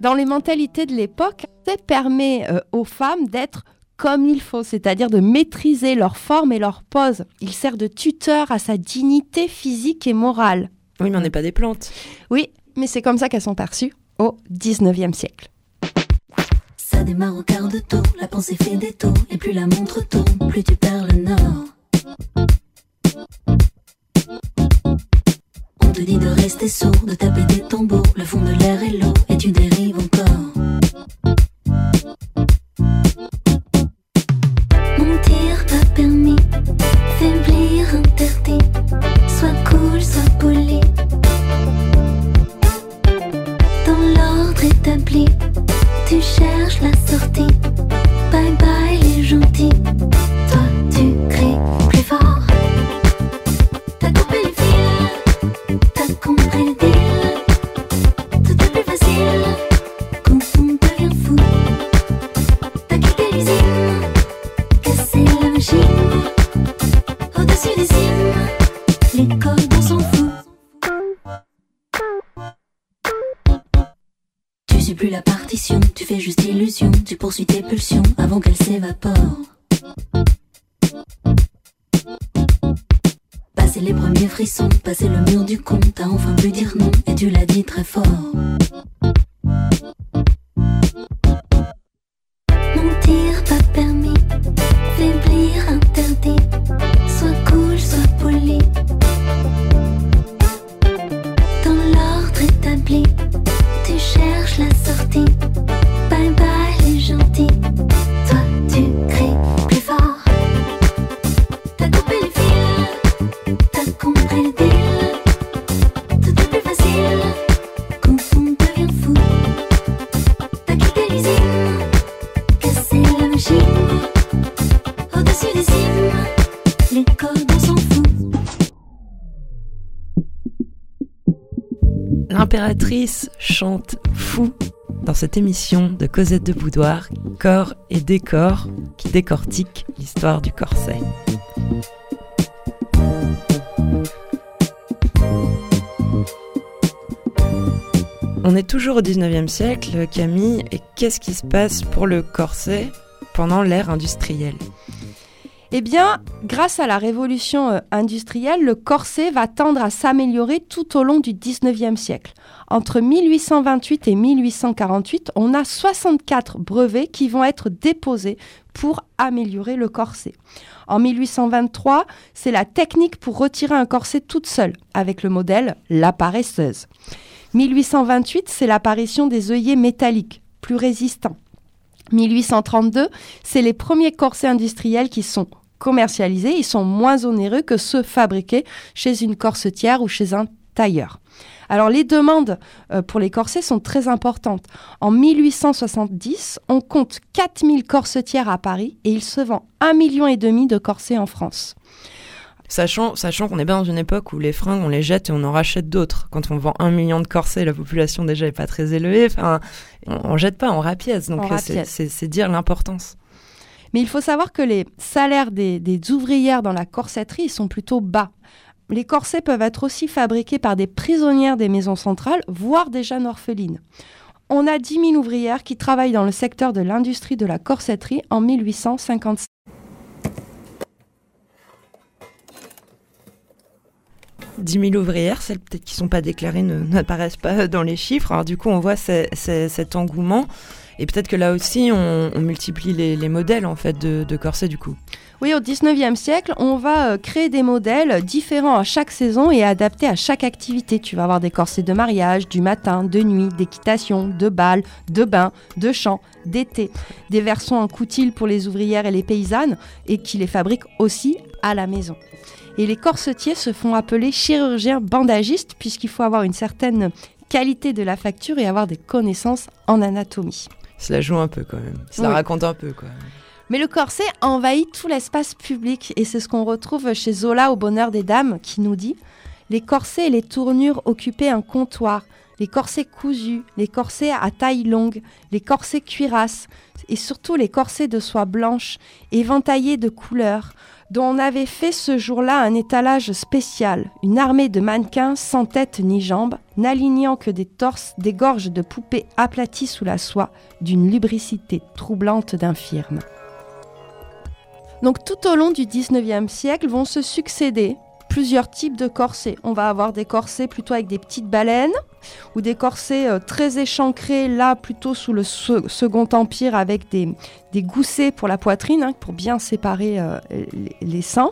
Speaker 2: Dans les mentalités de l'époque, ça permet euh, aux femmes d'être comme il faut, c'est-à-dire de maîtriser leur forme et leur pose. Il sert de tuteur à sa dignité physique et morale.
Speaker 1: Oui, mais on n'est pas des plantes.
Speaker 2: Oui, mais c'est comme ça qu'elles sont perçues au 19e siècle.
Speaker 4: Ça démarre au quart de tour, la pensée fait des tours, et plus la montre tourne, plus tu perds le nord. On te dit de rester sourd, de taper des tambours, le fond de l'air est l'eau, et tu dérives encore. Mentir pas permis, faiblir interdit, sois cool, sois poli. Dans l'ordre établi, tu cherches la sortie. Bye bye les gentils, poursuis tes pulsions avant qu'elles s'évaporent. Passer les premiers frissons, passer le mur du con, t'as enfin pu dire non et tu l'as dit très fort. Mentir pas permis, faiblir interdit, sois cool, sois poli. Dans l'ordre établi, tu cherches la sortie. Bye bye
Speaker 1: L'impératrice chante fou dans cette émission de Cosette de Boudoir, corps et décor, qui décortique l'histoire du corset. On est toujours au 19e siècle, Camille, et qu'est-ce qui se passe pour le corset pendant l'ère industrielle?
Speaker 2: Eh bien, grâce à la révolution euh, industrielle, le corset va tendre à s'améliorer tout au long du 19e siècle. Entre 1828 et 1848, on a 64 brevets qui vont être déposés pour améliorer le corset. En 1823, c'est la technique pour retirer un corset toute seule, avec le modèle La paresseuse. 1828, c'est l'apparition des œillets métalliques, plus résistants. 1832, c'est les premiers corsets industriels qui sont commercialisés. Ils sont moins onéreux que ceux fabriqués chez une corsetière ou chez un tailleur. Alors les demandes euh, pour les corsets sont très importantes. En 1870, on compte 4000 corsetières à Paris et il se vend 1,5 million de corsets en France.
Speaker 1: Sachant, sachant qu'on est bien dans une époque où les fringues, on les jette et on en rachète d'autres. Quand on vend un million de corsets, la population déjà est pas très élevée. Enfin, on, on jette pas, on rapièce. Donc
Speaker 2: On
Speaker 1: euh, c'est- dire l'importance.
Speaker 2: Mais il faut savoir que les salaires des, des ouvrières dans la corsetterie sont plutôt bas. Les corsets peuvent être aussi fabriqués par des prisonnières des maisons centrales, voire des jeunes orphelines. On a 10 000 ouvrières qui travaillent dans le secteur de l'industrie de la corsetterie en 1855.
Speaker 1: 10 000 ouvrières, celles peut-être qui sont pas déclarées ne- n'apparaissent pas dans les chiffres. Alors du coup, on voit ce- ce- cet engouement. Et peut-être que là aussi, on, multiplie les, les modèles en fait de, corsets du coup.
Speaker 2: Oui, au 19e siècle, on va euh, créer des modèles différents à chaque saison et adaptés à chaque activité. Tu vas avoir des corsets de mariage, du matin, de nuit, d'équitation, de bal, de bain, de chant, d'été. Des versions en coutil pour les ouvrières et les paysannes et qui les fabriquent aussi à la maison. Et les corsetiers se font appeler chirurgiens bandagistes puisqu'il faut avoir une certaine qualité de la facture et avoir des connaissances en anatomie.
Speaker 1: se la joue un peu quand même. Se la
Speaker 2: Oui.
Speaker 1: raconte un peu quoi.
Speaker 2: Mais le corset envahit tout l'espace public et c'est ce qu'on retrouve chez Zola au Bonheur des Dames qui nous dit Les corsets et les tournures occupaient un comptoir, les corsets cousus, les corsets à taille longue, les corsets cuirasses et surtout les corsets de soie blanche éventaillés de couleurs dont on avait fait ce jour-là un étalage spécial, une armée de mannequins sans tête ni jambes, n'alignant que des torses, des gorges de poupées aplaties sous la soie, d'une lubricité troublante d'infirme. Donc tout au long du 19e siècle vont se succéder plusieurs types de corsets. On va avoir des corsets plutôt avec des petites baleines ou des corsets euh, très échancrés, là plutôt sous le se- Second Empire avec des, goussets pour la poitrine, hein, pour bien séparer euh, les, seins.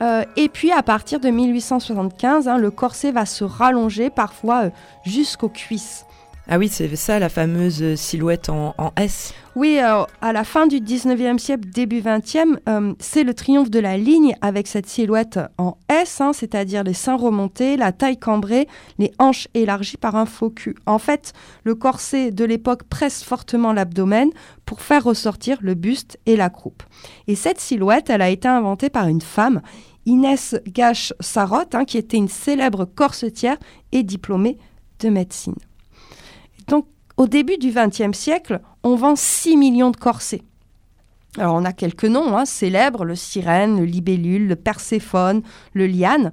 Speaker 2: Euh, et puis à partir de 1875, hein, le corset va se rallonger parfois jusqu'aux cuisses.
Speaker 1: Ah oui, c'est ça la fameuse euh, silhouette en, S.
Speaker 2: Oui, à la fin du 19e siècle, début 20e, euh, c'est le triomphe de la ligne avec cette silhouette en S, hein, c'est-à-dire les seins remontés, la taille cambrée, les hanches élargies par un faux cul. En fait, le corset de l'époque presse fortement l'abdomen pour faire ressortir le buste et la croupe. Et cette silhouette, elle a été inventée par une femme, Inès Gache-Sarotte, hein, qui était une célèbre corsetière et diplômée de médecine. Donc, au début du XXe siècle, on vend 6 millions de corsets. Alors, on a quelques noms hein, célèbres le sirène, le libellule, le perséphone, le liane.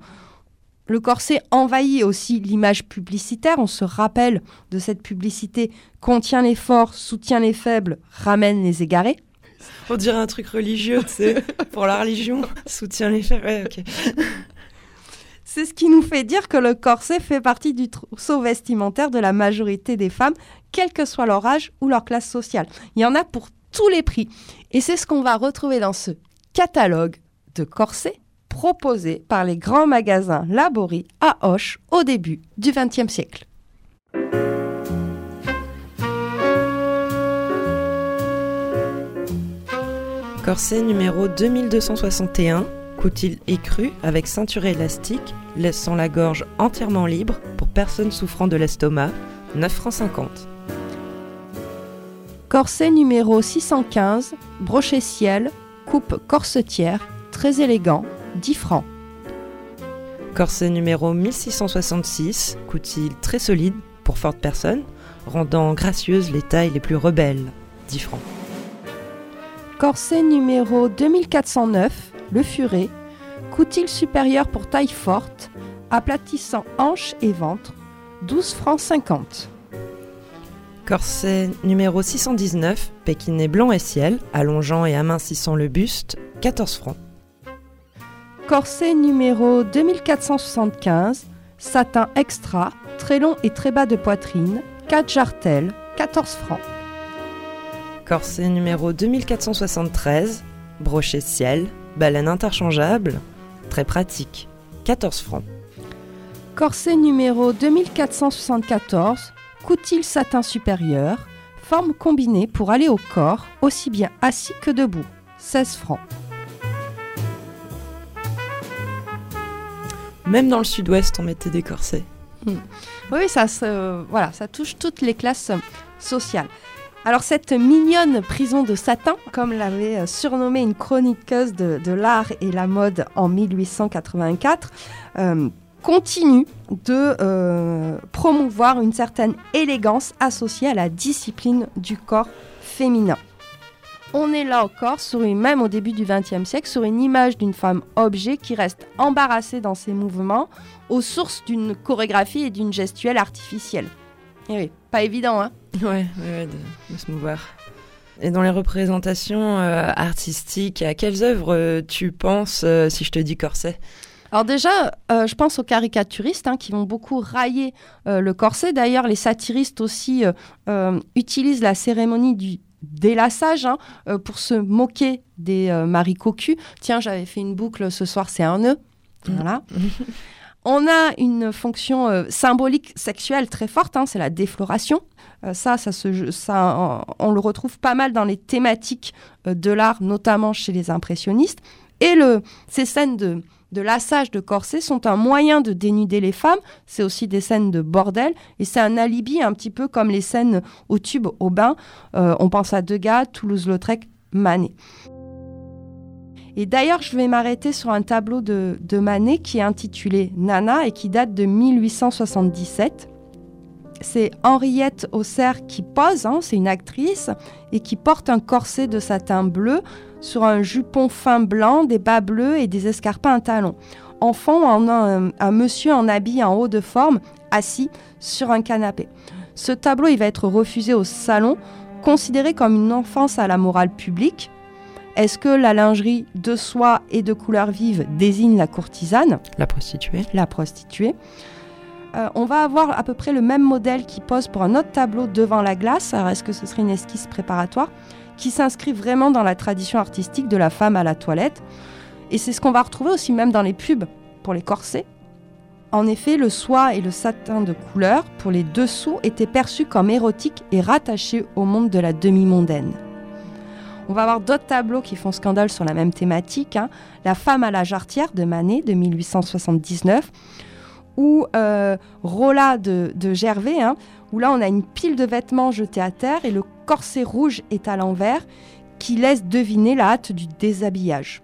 Speaker 2: Le corset envahit aussi l'image publicitaire. On se rappelle de cette publicité contient les forts, soutient les faibles, ramène les égarés.
Speaker 1: On dirait un truc religieux, tu sais, pour la religion. Soutient les faits. Ouais, ok.
Speaker 2: C'est ce qui nous fait dire que le corset fait partie du trousseau vestimentaire de la majorité des femmes, quel que soit leur âge ou leur classe sociale. Il y en a pour tous les prix. Et c'est ce qu'on va retrouver dans ce catalogue de corsets proposé par les grands magasins Laborie à Auch au début du XXe siècle.
Speaker 1: Corset numéro 2261, coutil écru avec ceinture élastique, laissant la gorge entièrement libre pour personnes souffrant de l'estomac, 9 francs 50.
Speaker 2: Corset numéro 615, brochet ciel, coupe corsetière, très élégant, 10 francs.
Speaker 1: Corset numéro 1666, coutil très solide pour fortes personnes, rendant gracieuses les tailles les plus rebelles, 10 francs.
Speaker 2: Corset numéro 2409, le furet, coutil supérieur pour taille forte, aplatissant hanches et ventre, 12 francs 50.
Speaker 1: Corset numéro 619, pékiné blanc et ciel, allongeant et amincissant le buste, 14 francs.
Speaker 2: Corset numéro 2475, satin extra, très long et très bas de poitrine, 4 jartelles, 14 francs.
Speaker 1: Corset numéro 2473, brochet ciel, baleine interchangeable, très pratique, 14 francs.
Speaker 2: Corset numéro 2474, coutil satin supérieur, forme combinée pour aller au corps, aussi bien assis que debout, 16 francs.
Speaker 1: Même dans le sud-ouest, on mettait des corsets.
Speaker 2: Oui, ça, se- voilà, ça touche toutes les classes euh, sociales. Alors cette mignonne prison de satin, comme l'avait euh, surnommée une chroniqueuse de, l'art et la mode en 1884, euh, continue de euh, promouvoir une certaine élégance associée à la discipline du corps féminin. On est là encore, sur une, même au début du XXe siècle, sur une image d'une femme objet qui reste embarrassée dans ses mouvements, aux sources d'une chorégraphie et d'une gestuelle artificielle. Eh oui, pas évident, hein
Speaker 1: Ouais, de, de se mouvoir. Et dans les représentations euh, artistiques, à quelles œuvres euh, tu penses euh, si je te dis corset?
Speaker 2: Alors déjà, euh, je pense aux caricaturistes hein, qui vont beaucoup railler euh, le corset. D'ailleurs, les satiristes aussi euh, utilisent la cérémonie du délassage hein, pour se moquer des maris cocus. Tiens, j'avais fait une boucle ce soir, c'est un nœud. Voilà. On a une fonction euh, symbolique sexuelle très forte, hein, c'est la défloration. Euh, ça, ça, se, ça on, le retrouve pas mal dans les thématiques euh, de l'art, notamment chez les impressionnistes. Et le, ces scènes de de lassage de corset sont un moyen de dénuder les femmes. C'est aussi des scènes de bordel et c'est un alibi un petit peu comme les scènes au tube au bain. On pense à Degas, Toulouse-Lautrec, Manet. Et d'ailleurs, je vais m'arrêter sur un tableau de, de, Manet qui est intitulé Nana et qui date de 1877. C'est Henriette Auxerre qui pose, hein, c'est une actrice, et qui porte un corset de satin bleu sur un jupon fin blanc, des bas bleus et des escarpins à talons. En fond, on a un, un monsieur en habit en haut de forme, assis sur un canapé. Ce tableau, il va être refusé au salon, considéré comme une enfance à la morale publique. Est-ce que la lingerie de soie et de couleur vive désigne la courtisane?
Speaker 1: La prostituée.
Speaker 2: La prostituée. Euh, on va avoir à peu près le même modèle qui pose pour un autre tableau devant la glace. Alors est-ce que ce serait une esquisse préparatoire? Qui s'inscrit vraiment dans la tradition artistique de la femme à la toilette Et c'est ce qu'on va retrouver aussi même dans les pubs pour les corsets. En effet, le soie et le satin de couleur, pour les dessous, étaient perçus comme érotiques et rattachés au monde de la demi-mondaine. On va avoir d'autres tableaux qui font scandale sur la même thématique. Hein. La femme à la jarretière de Manet de 1879 ou euh, Rolla de, Gervais, hein, où là on a une pile de vêtements jetés à terre et le corset rouge est à l'envers qui laisse deviner la hâte du déshabillage.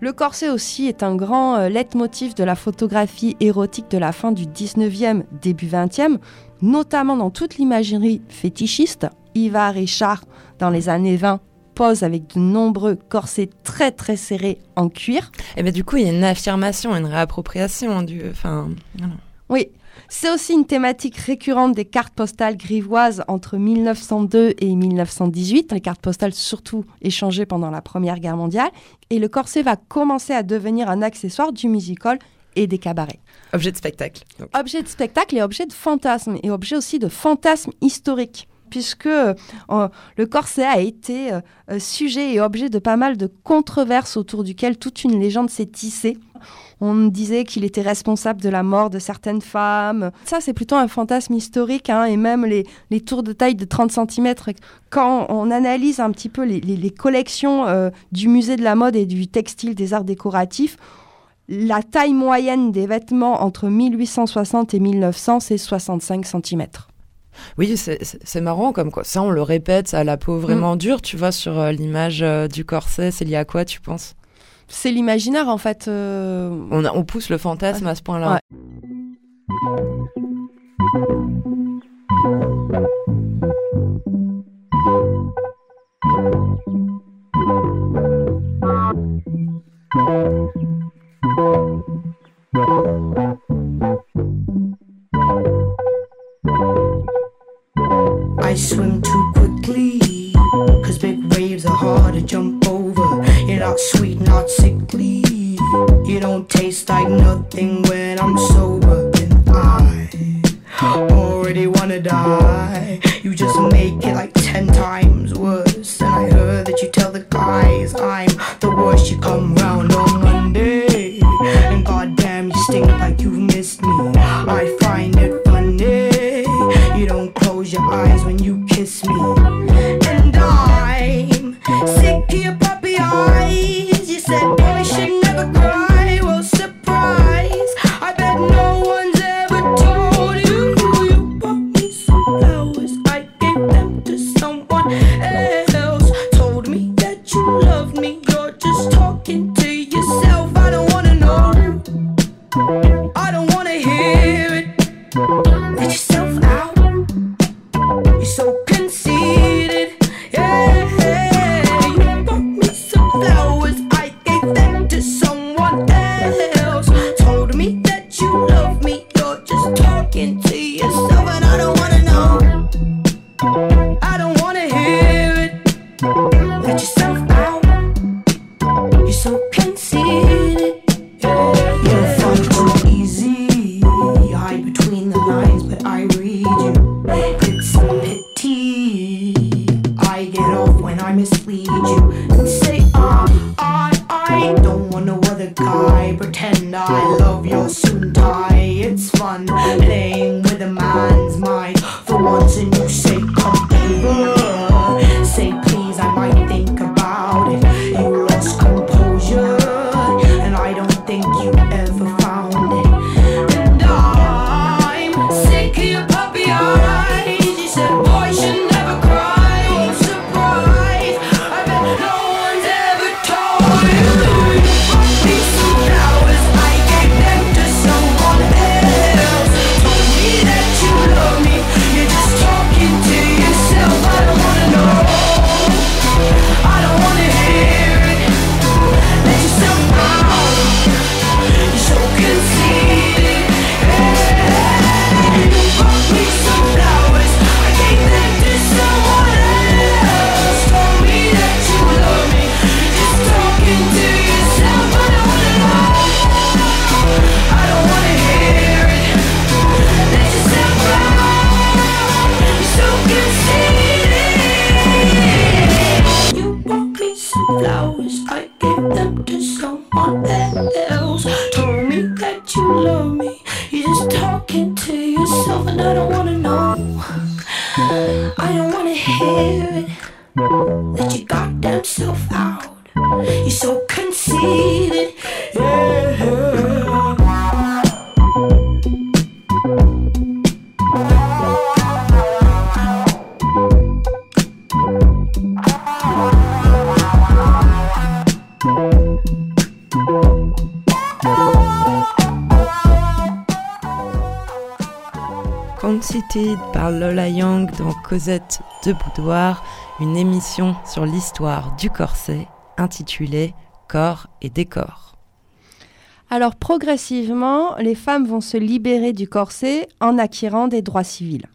Speaker 2: Le corset aussi est un grand euh, leitmotiv de la photographie érotique de la fin du 19e, début 20e, notamment dans toute l'imagerie fétichiste. Iva Richard, dans les années 20, pose avec de nombreux corsets très très serrés en cuir.
Speaker 1: Et bien du coup, il y a une affirmation, une réappropriation du... Enfin, voilà.
Speaker 2: Oui, c'est aussi une thématique récurrente des cartes postales grivoises entre 1902 et 1918, les cartes postales surtout échangées pendant la Première Guerre mondiale, et le corset va commencer à devenir un accessoire du musical et des cabarets.
Speaker 1: Objet de spectacle. Donc.
Speaker 2: Objet de spectacle et objet de fantasme, et objet aussi de fantasme historique puisque euh, le corset a été euh, sujet et objet de pas mal de controverses autour duquel toute une légende s'est tissée. On disait qu'il était responsable de la mort de certaines femmes. Ça, c'est plutôt un fantasme historique, hein, et même les, tours de taille de 30 cm. Quand on analyse un petit peu les, collections euh, du musée de la mode et du textile des arts décoratifs, la taille moyenne des vêtements entre 1860 et 1900, c'est 65 cm.
Speaker 1: Oui, c'est marrant comme quoi. Ça, on le répète, ça a la peau vraiment mmh. dure, tu vois, sur euh, l'image euh, du corset. C'est lié à quoi, tu penses?
Speaker 2: C'est l'imaginaire, en fait. Euh...
Speaker 1: On, a, on, pousse le fantasme à ce point-là.
Speaker 5: I swim too quickly. Cause big waves are hard to jump over. You're not sweet, not sickly. You don't taste like nothing when I'm sober. And I already wanna die.
Speaker 1: Boudoir, une émission sur l'histoire du corset intitulée Corps et décor.
Speaker 2: Alors progressivement, les femmes vont se libérer du corset en acquérant des droits civils.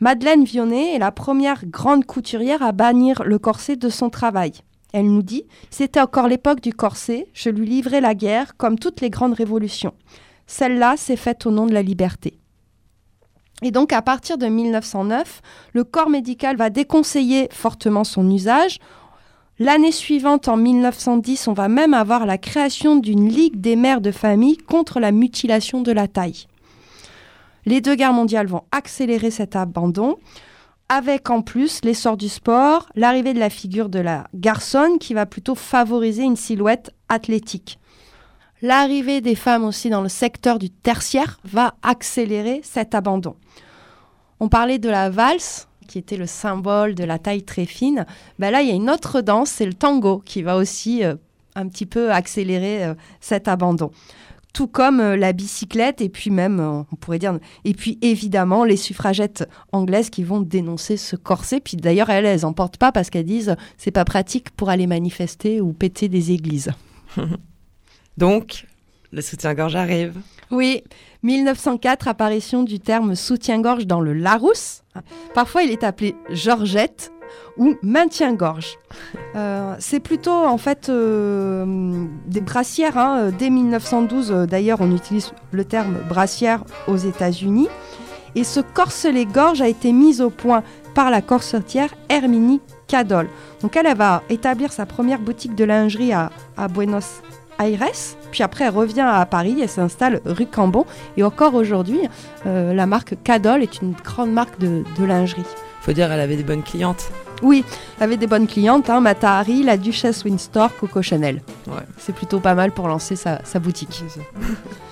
Speaker 2: Madeleine Vionnet est la première grande couturière à bannir le corset de son travail. Elle nous dit C'était encore l'époque du corset, je lui livrais la guerre comme toutes les grandes révolutions. Celle-là s'est faite au nom de la liberté. Et donc, à partir de 1909, le corps médical va déconseiller fortement son usage. L'année suivante, en 1910, on va même avoir la création d'une Ligue des mères de famille contre la mutilation de la taille. Les deux guerres mondiales vont accélérer cet abandon, avec en plus l'essor du sport, l'arrivée de la figure de la garçonne qui va plutôt favoriser une silhouette athlétique. L'arrivée des femmes aussi dans le secteur du tertiaire va accélérer cet abandon. On parlait de la valse, qui était le symbole de la taille très fine. Ben là, il y a une autre danse, c'est le tango, qui va aussi euh, un petit peu accélérer euh, cet abandon. Tout comme euh, la bicyclette, et puis même, on pourrait dire, et puis évidemment les suffragettes anglaises qui vont dénoncer ce corset. Puis d'ailleurs, elles, elles en portent pas parce qu'elles disent c'est pas pratique pour aller manifester ou péter des églises.
Speaker 1: Donc, le soutien-gorge arrive.
Speaker 2: Oui, 1904, apparition du terme soutien-gorge dans le Larousse. Parfois, il est appelé Georgette ou maintien-gorge. Euh, c'est plutôt en fait euh, des brassières. hein. Dès 1912, euh, d'ailleurs, on utilise le terme brassière aux États-Unis. Et ce corselet-gorge a été mis au point par la corsetière Herminie Cadol. Donc elle, va établir sa première boutique de lingerie à, à Buenos Aires. Puis après, elle revient à Paris, elle s'installe rue Cambon. Et encore aujourd'hui, euh, la marque Cadol est une grande marque de, de lingerie.
Speaker 1: Faut dire, elle avait des bonnes clientes.
Speaker 2: Oui, elle avait des bonnes clientes, hein, Mata Hari, la Duchesse Windsor, Coco Chanel.
Speaker 1: Ouais.
Speaker 2: C'est plutôt pas mal pour lancer sa, sa boutique.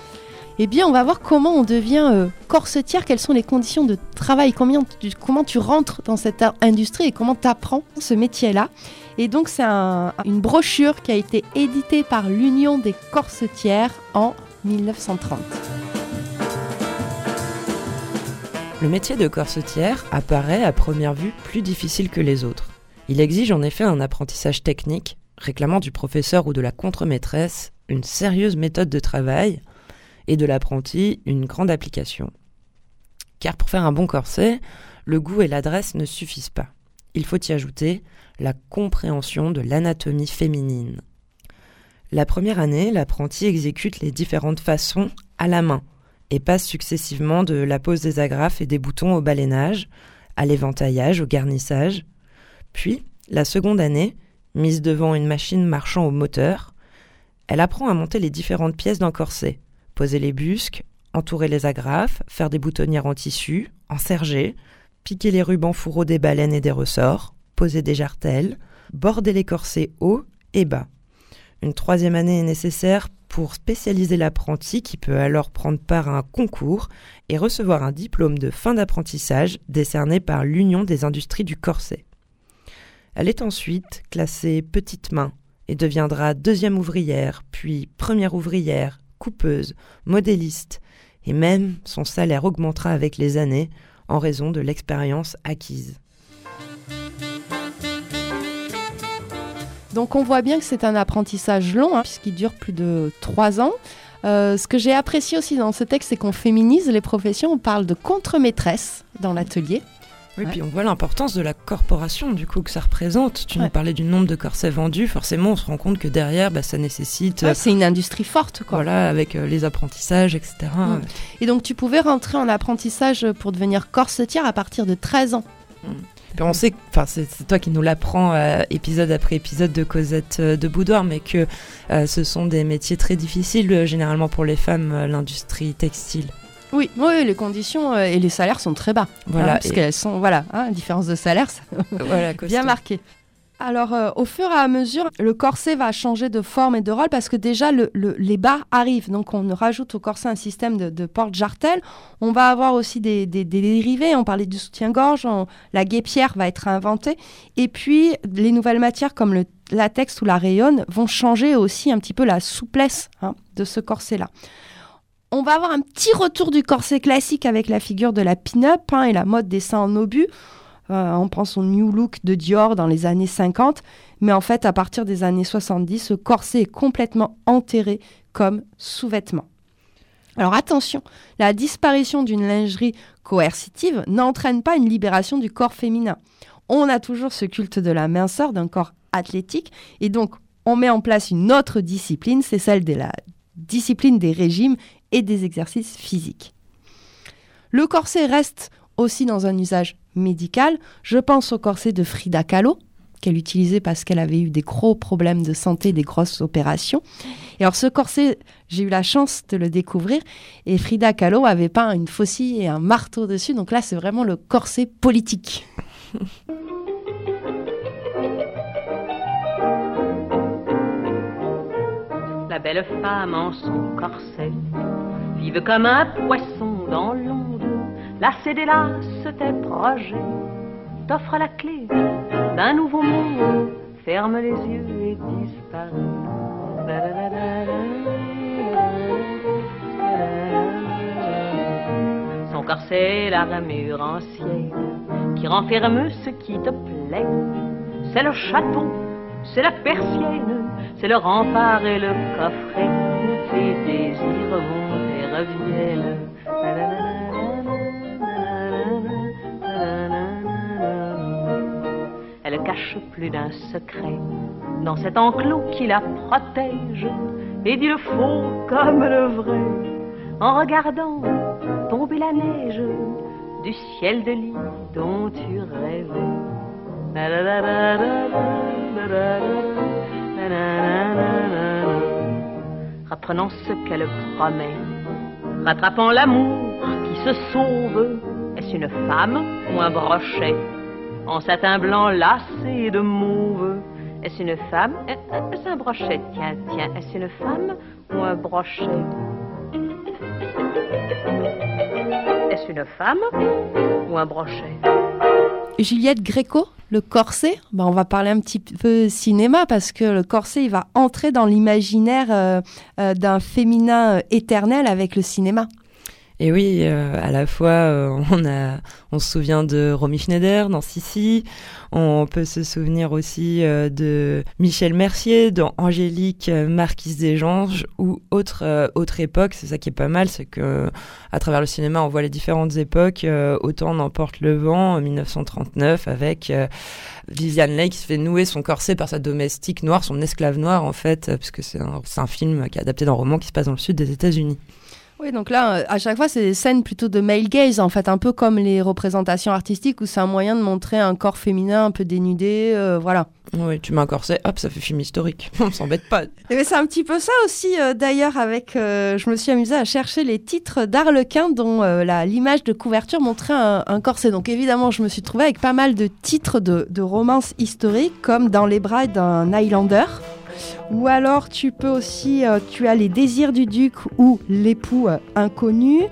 Speaker 2: Eh bien, on va voir comment on devient euh, corsetière, quelles sont les conditions de travail, comment tu rentres dans cette industrie et comment tu apprends ce métier-là? Et donc, c'est un- une brochure qui a été éditée par l'Union des corsetières en 1930.
Speaker 1: Le métier de corsetière apparaît à première vue plus difficile que les autres. Il exige en effet un apprentissage technique, réclamant du professeur ou de la contremaîtresse une sérieuse méthode de travail et de l'apprenti une grande application. Car pour faire un bon corset, le goût et l'adresse ne suffisent pas. Il faut y ajouter la compréhension de l'anatomie féminine. La première année, l'apprenti exécute les différentes façons à la main, et passe successivement de la pose des agrafes et des boutons au balayage, à l'éventaillage, au garnissage. Puis, la seconde année, mise devant une machine marchant au moteur, elle apprend à monter les différentes pièces d'un corset, poser les busques, entourer les agrafes, faire des boutonnières en tissu, enserger, piquer les rubans fourreaux des baleines et des ressorts, poser des jartelles, border les corsets haut et bas. Une troisième année est nécessaire pour spécialiser l'apprenti qui peut alors prendre part à un concours et recevoir un diplôme de fin d'apprentissage décerné par l'Union des industries du corset. Elle est ensuite classée petite main et deviendra deuxième ouvrière, puis première ouvrière, coupeuse, modéliste, et même son salaire augmentera avec les années en raison de l'expérience acquise.
Speaker 2: Donc on voit bien que c'est un apprentissage long, hein, puisqu'il dure plus de trois ans. Euh, ce que j'ai apprécié aussi dans ce texte, c'est qu'on féminise les professions. On parle de contre-maîtresse dans l'atelier.
Speaker 1: Oui,
Speaker 2: Ouais.
Speaker 1: puis on voit l'importance de la corporation du coup que ça représente. Tu
Speaker 2: Ouais.
Speaker 1: nous parlais du nombre de corsets vendus, forcément on se rend compte que derrière bah, ça nécessite euh,
Speaker 2: Ouais, c'est une industrie forte, quoi.
Speaker 1: voilà avec euh, les apprentissages etc.
Speaker 2: Mm. Et donc tu pouvais rentrer en apprentissage pour devenir corsetière à partir de 13 ans.
Speaker 1: Puis on sait, enfin c'est c'est toi qui nous l'apprends euh, épisode après épisode de Cosette euh, de Boudoir, mais que euh, ce sont des métiers très difficiles généralement pour les femmes, l'industrie textile.
Speaker 2: Oui, oui, les conditions euh, et les salaires sont très bas.
Speaker 1: Voilà,
Speaker 2: hein, parce qu'elles sont, voilà, hein, différence de salaire, ça
Speaker 1: Voilà,
Speaker 2: bien
Speaker 1: costaud.
Speaker 2: marqué. Alors, euh, au fur et à mesure, le corset va changer de forme et de rôle parce que déjà, le- le- les bas arrivent. Donc, on rajoute au corset un système de, de porte-jartel. On va avoir aussi des, des- des dérivés. On parlait du soutien-gorge. La guépière va être inventée. Et puis, les nouvelles matières comme le latex ou la rayonne vont changer aussi un petit peu la souplesse hein, de ce corset-là. On va avoir un petit retour du corset classique avec la figure de la pin-up hein, et la mode des seins en obus. Euh, on pense au New Look de Dior dans les années 50, mais en fait, à partir des années 70, ce corset est complètement enterré comme sous-vêtement. Alors attention, la disparition d'une lingerie coercitive n'entraîne pas une libération du corps féminin. On a toujours ce culte de la minceur, d'un corps athlétique, et donc on met en place une autre discipline, c'est celle de la discipline des régimes et des exercices physiques. Le corset reste aussi dans un usage médical. Je pense au corset de Frida Kahlo, qu'elle utilisait parce qu'elle avait eu des gros problèmes de santé, des grosses opérations. Et alors ce corset, j'ai eu la chance de le découvrir, et Frida Kahlo avait peint une faucille et un marteau dessus, donc là c'est vraiment le corset politique.
Speaker 6: belle femme en son corset, vive comme un poisson dans l'onde, lassée lasses tes projets, t'offre la clé d'un nouveau monde, ferme les yeux et disparaît. Son corset, l'armure ancienne, qui renferme ce qui te plaît, c'est le château, c'est la persienne, c'est le rempart et le coffret tes désirs vont et reviennent. Elle cache plus d'un secret dans cet enclos qui la protège et dit le faux comme le vrai en regardant tomber la neige du ciel de lit dont tu rêvais. Reprenant ce qu'elle promet, rattrapant l'amour qui se sauve, est-ce une femme ou un brochet? En satin blanc lassé de mauve Est-ce une femme? Euh, euh, C'est un brochet, tiens, tiens, est-ce une femme ou un brochet? Est-ce une femme ou un brochet?
Speaker 2: Juliette Gréco, le corset, ben, on va parler un petit peu cinéma parce que le corset, il va entrer dans l'imaginaire euh, euh, d'un féminin euh, éternel avec le cinéma.
Speaker 1: Et oui, euh, à la fois, euh, on, se souvient de Romy Schneider dans Sissi, on peut se souvenir aussi euh, de Michel Mercier dans Angélique, Marquise des Anges ou autre, autre époque. C'est ça qui est pas mal, c'est que à travers le cinéma, on voit les différentes époques. autant on emporte le vent en 1939 avec Viviane Leigh qui se fait nouer son corset par sa domestique noire, son esclave noire en fait, parce que c'est un, un film qui est adapté d'un roman qui se passe dans le sud des États-Unis.
Speaker 2: Oui, donc là, euh, à chaque fois, c'est des scènes plutôt de male gaze, en fait, un peu comme les représentations artistiques où c'est un moyen de montrer un corps féminin un peu dénudé, euh, voilà.
Speaker 1: Oui, tu mets un corset, hop, ça fait film historique. On s'embête pas.
Speaker 2: Et ben, c'est un petit peu ça aussi, euh, d'ailleurs, avec. euh, je me suis amusée à chercher les titres d'Arlequin dont l'image de couverture montrait un, un corset. Donc évidemment, je me suis trouvée avec pas mal de titres de, de romances historiques, comme Dans les bras d'un Highlander. Ou alors, tu peux aussi. euh, tu as Les désirs du duc ou L'époux euh, inconnu.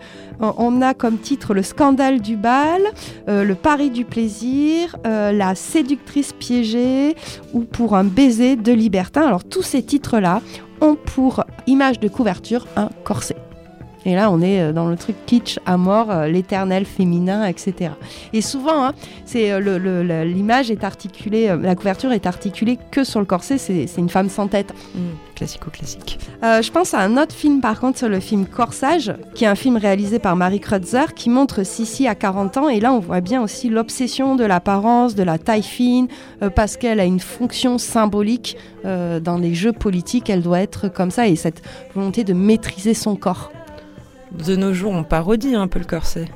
Speaker 2: Euh, on a comme titre Le scandale du bal, Le pari du plaisir, La séductrice piégée ou Pour un baiser de libertin. Alors, tous ces titres-là ont pour image de couverture un corset. Et là, on est euh, dans le truc kitsch à mort, euh, l'éternel féminin, etc. Et souvent, hein, c'est euh, le- le- le- l'image est articulée, la couverture est articulée que sur le corset. C'est c'est une femme sans tête.
Speaker 1: Mmh, Classico-classique.
Speaker 2: Euh, je pense à un autre film, par contre, le film Corsage, qui est un film réalisé par Marie Kreutzer, qui montre Sissi à 40 ans. Et là, on voit bien aussi l'obsession de l'apparence, de la taille fine, euh, parce qu'elle a une fonction symbolique euh, dans les jeux politiques. Elle doit être comme ça, et cette volonté de maîtriser son corps.
Speaker 1: De nos jours, on parodie un peu le corset.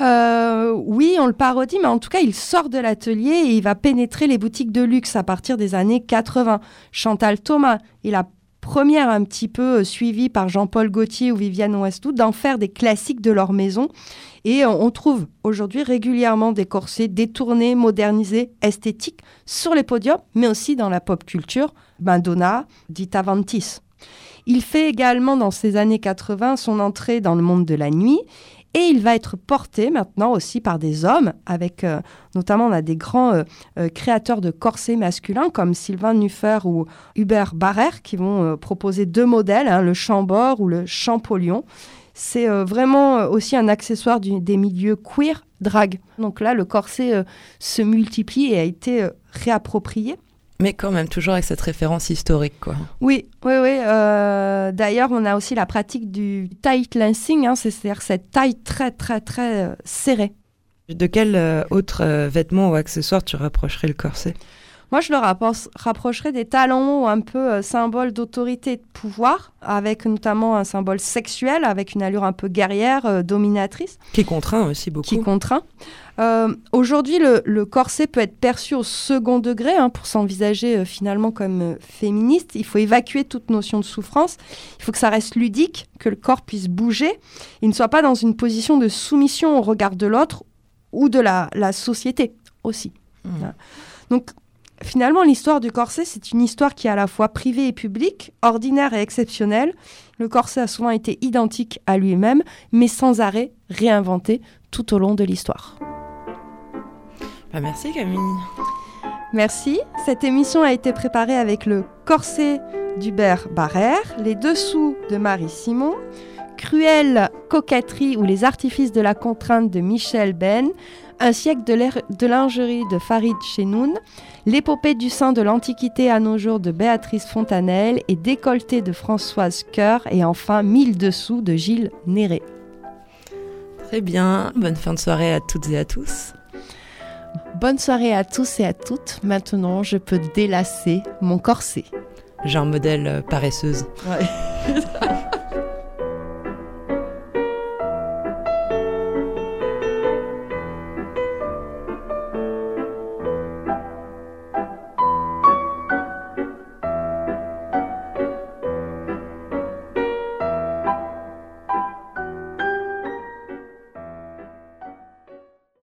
Speaker 2: Euh, oui, on le parodie, mais en tout cas, il sort de l'atelier et il va pénétrer les boutiques de luxe à partir des années 80. Chantal Thomas, il a première un petit peu euh, suivie par Jean-Paul Gaultier ou Viviane Westwood, d'en faire des classiques de leur maison. Et euh, on trouve aujourd'hui régulièrement des corsets détournés, modernisés, esthétiques sur les podiums, mais aussi dans la pop culture. Madonna, Dita Ventis. Il fait également dans ces années 80 son entrée dans le monde de la nuit et il va être porté maintenant aussi par des hommes, avec euh, notamment on a des grands euh, euh, créateurs de corsets masculins comme Sylvain Nuffer ou Hubert Barrère qui vont proposer deux modèles, hein, le Chambord ou le Champollion. C'est vraiment aussi un accessoire des milieux queer drag. Donc là, le corset se multiplie et a été réapproprié.
Speaker 1: Mais quand même, toujours avec cette référence historique, quoi.
Speaker 2: Oui, oui, oui. Euh, d'ailleurs, on a aussi la pratique du tight lancing, hein, c'est-à-dire cette taille très, très, très euh, serrée.
Speaker 1: De quel euh, autre vêtement ou accessoire tu rapprocherais le corset?
Speaker 2: Moi, je le rapprocherais des talons un peu euh, symbole d'autorité et de pouvoir, avec notamment un symbole sexuel, avec une allure un peu guerrière, euh, dominatrice.
Speaker 1: Qui contraint aussi beaucoup.
Speaker 2: Qui contraint. Euh, aujourd'hui, le, corset peut être perçu au second degré hein, pour s'envisager finalement comme féministe. Il faut évacuer toute notion de souffrance. Il faut que ça reste ludique, que le corps puisse bouger. Il ne soit pas dans une position de soumission au regard de l'autre ou de la, société aussi. Mmh. Donc, Finalement, l'histoire du corset, c'est une histoire qui est à la fois privée et publique, ordinaire et exceptionnelle. Le corset a souvent été identique à lui-même, mais sans arrêt réinventé tout au long de l'histoire.
Speaker 1: Bah, merci Camille.
Speaker 2: Merci. Cette émission a été préparée avec le corset d'Hubert Barrère, les dessous de Marie Simon, Cruelle coquetterie ou les artifices de la contrainte de Michel Ben, un siècle de lingerie de Farid Chenoun, L'épopée du sang de l'Antiquité à nos jours de Béatrice Fontanelle et Décolleté de Françoise Coeur et enfin Mille dessous de Gilles Néré.
Speaker 1: Très bien, bonne fin de soirée à toutes et à tous.
Speaker 2: Bonne soirée à tous et à toutes. Maintenant, je peux délasser mon corset.
Speaker 1: J'ai un modèle paresseuse.
Speaker 2: Ouais.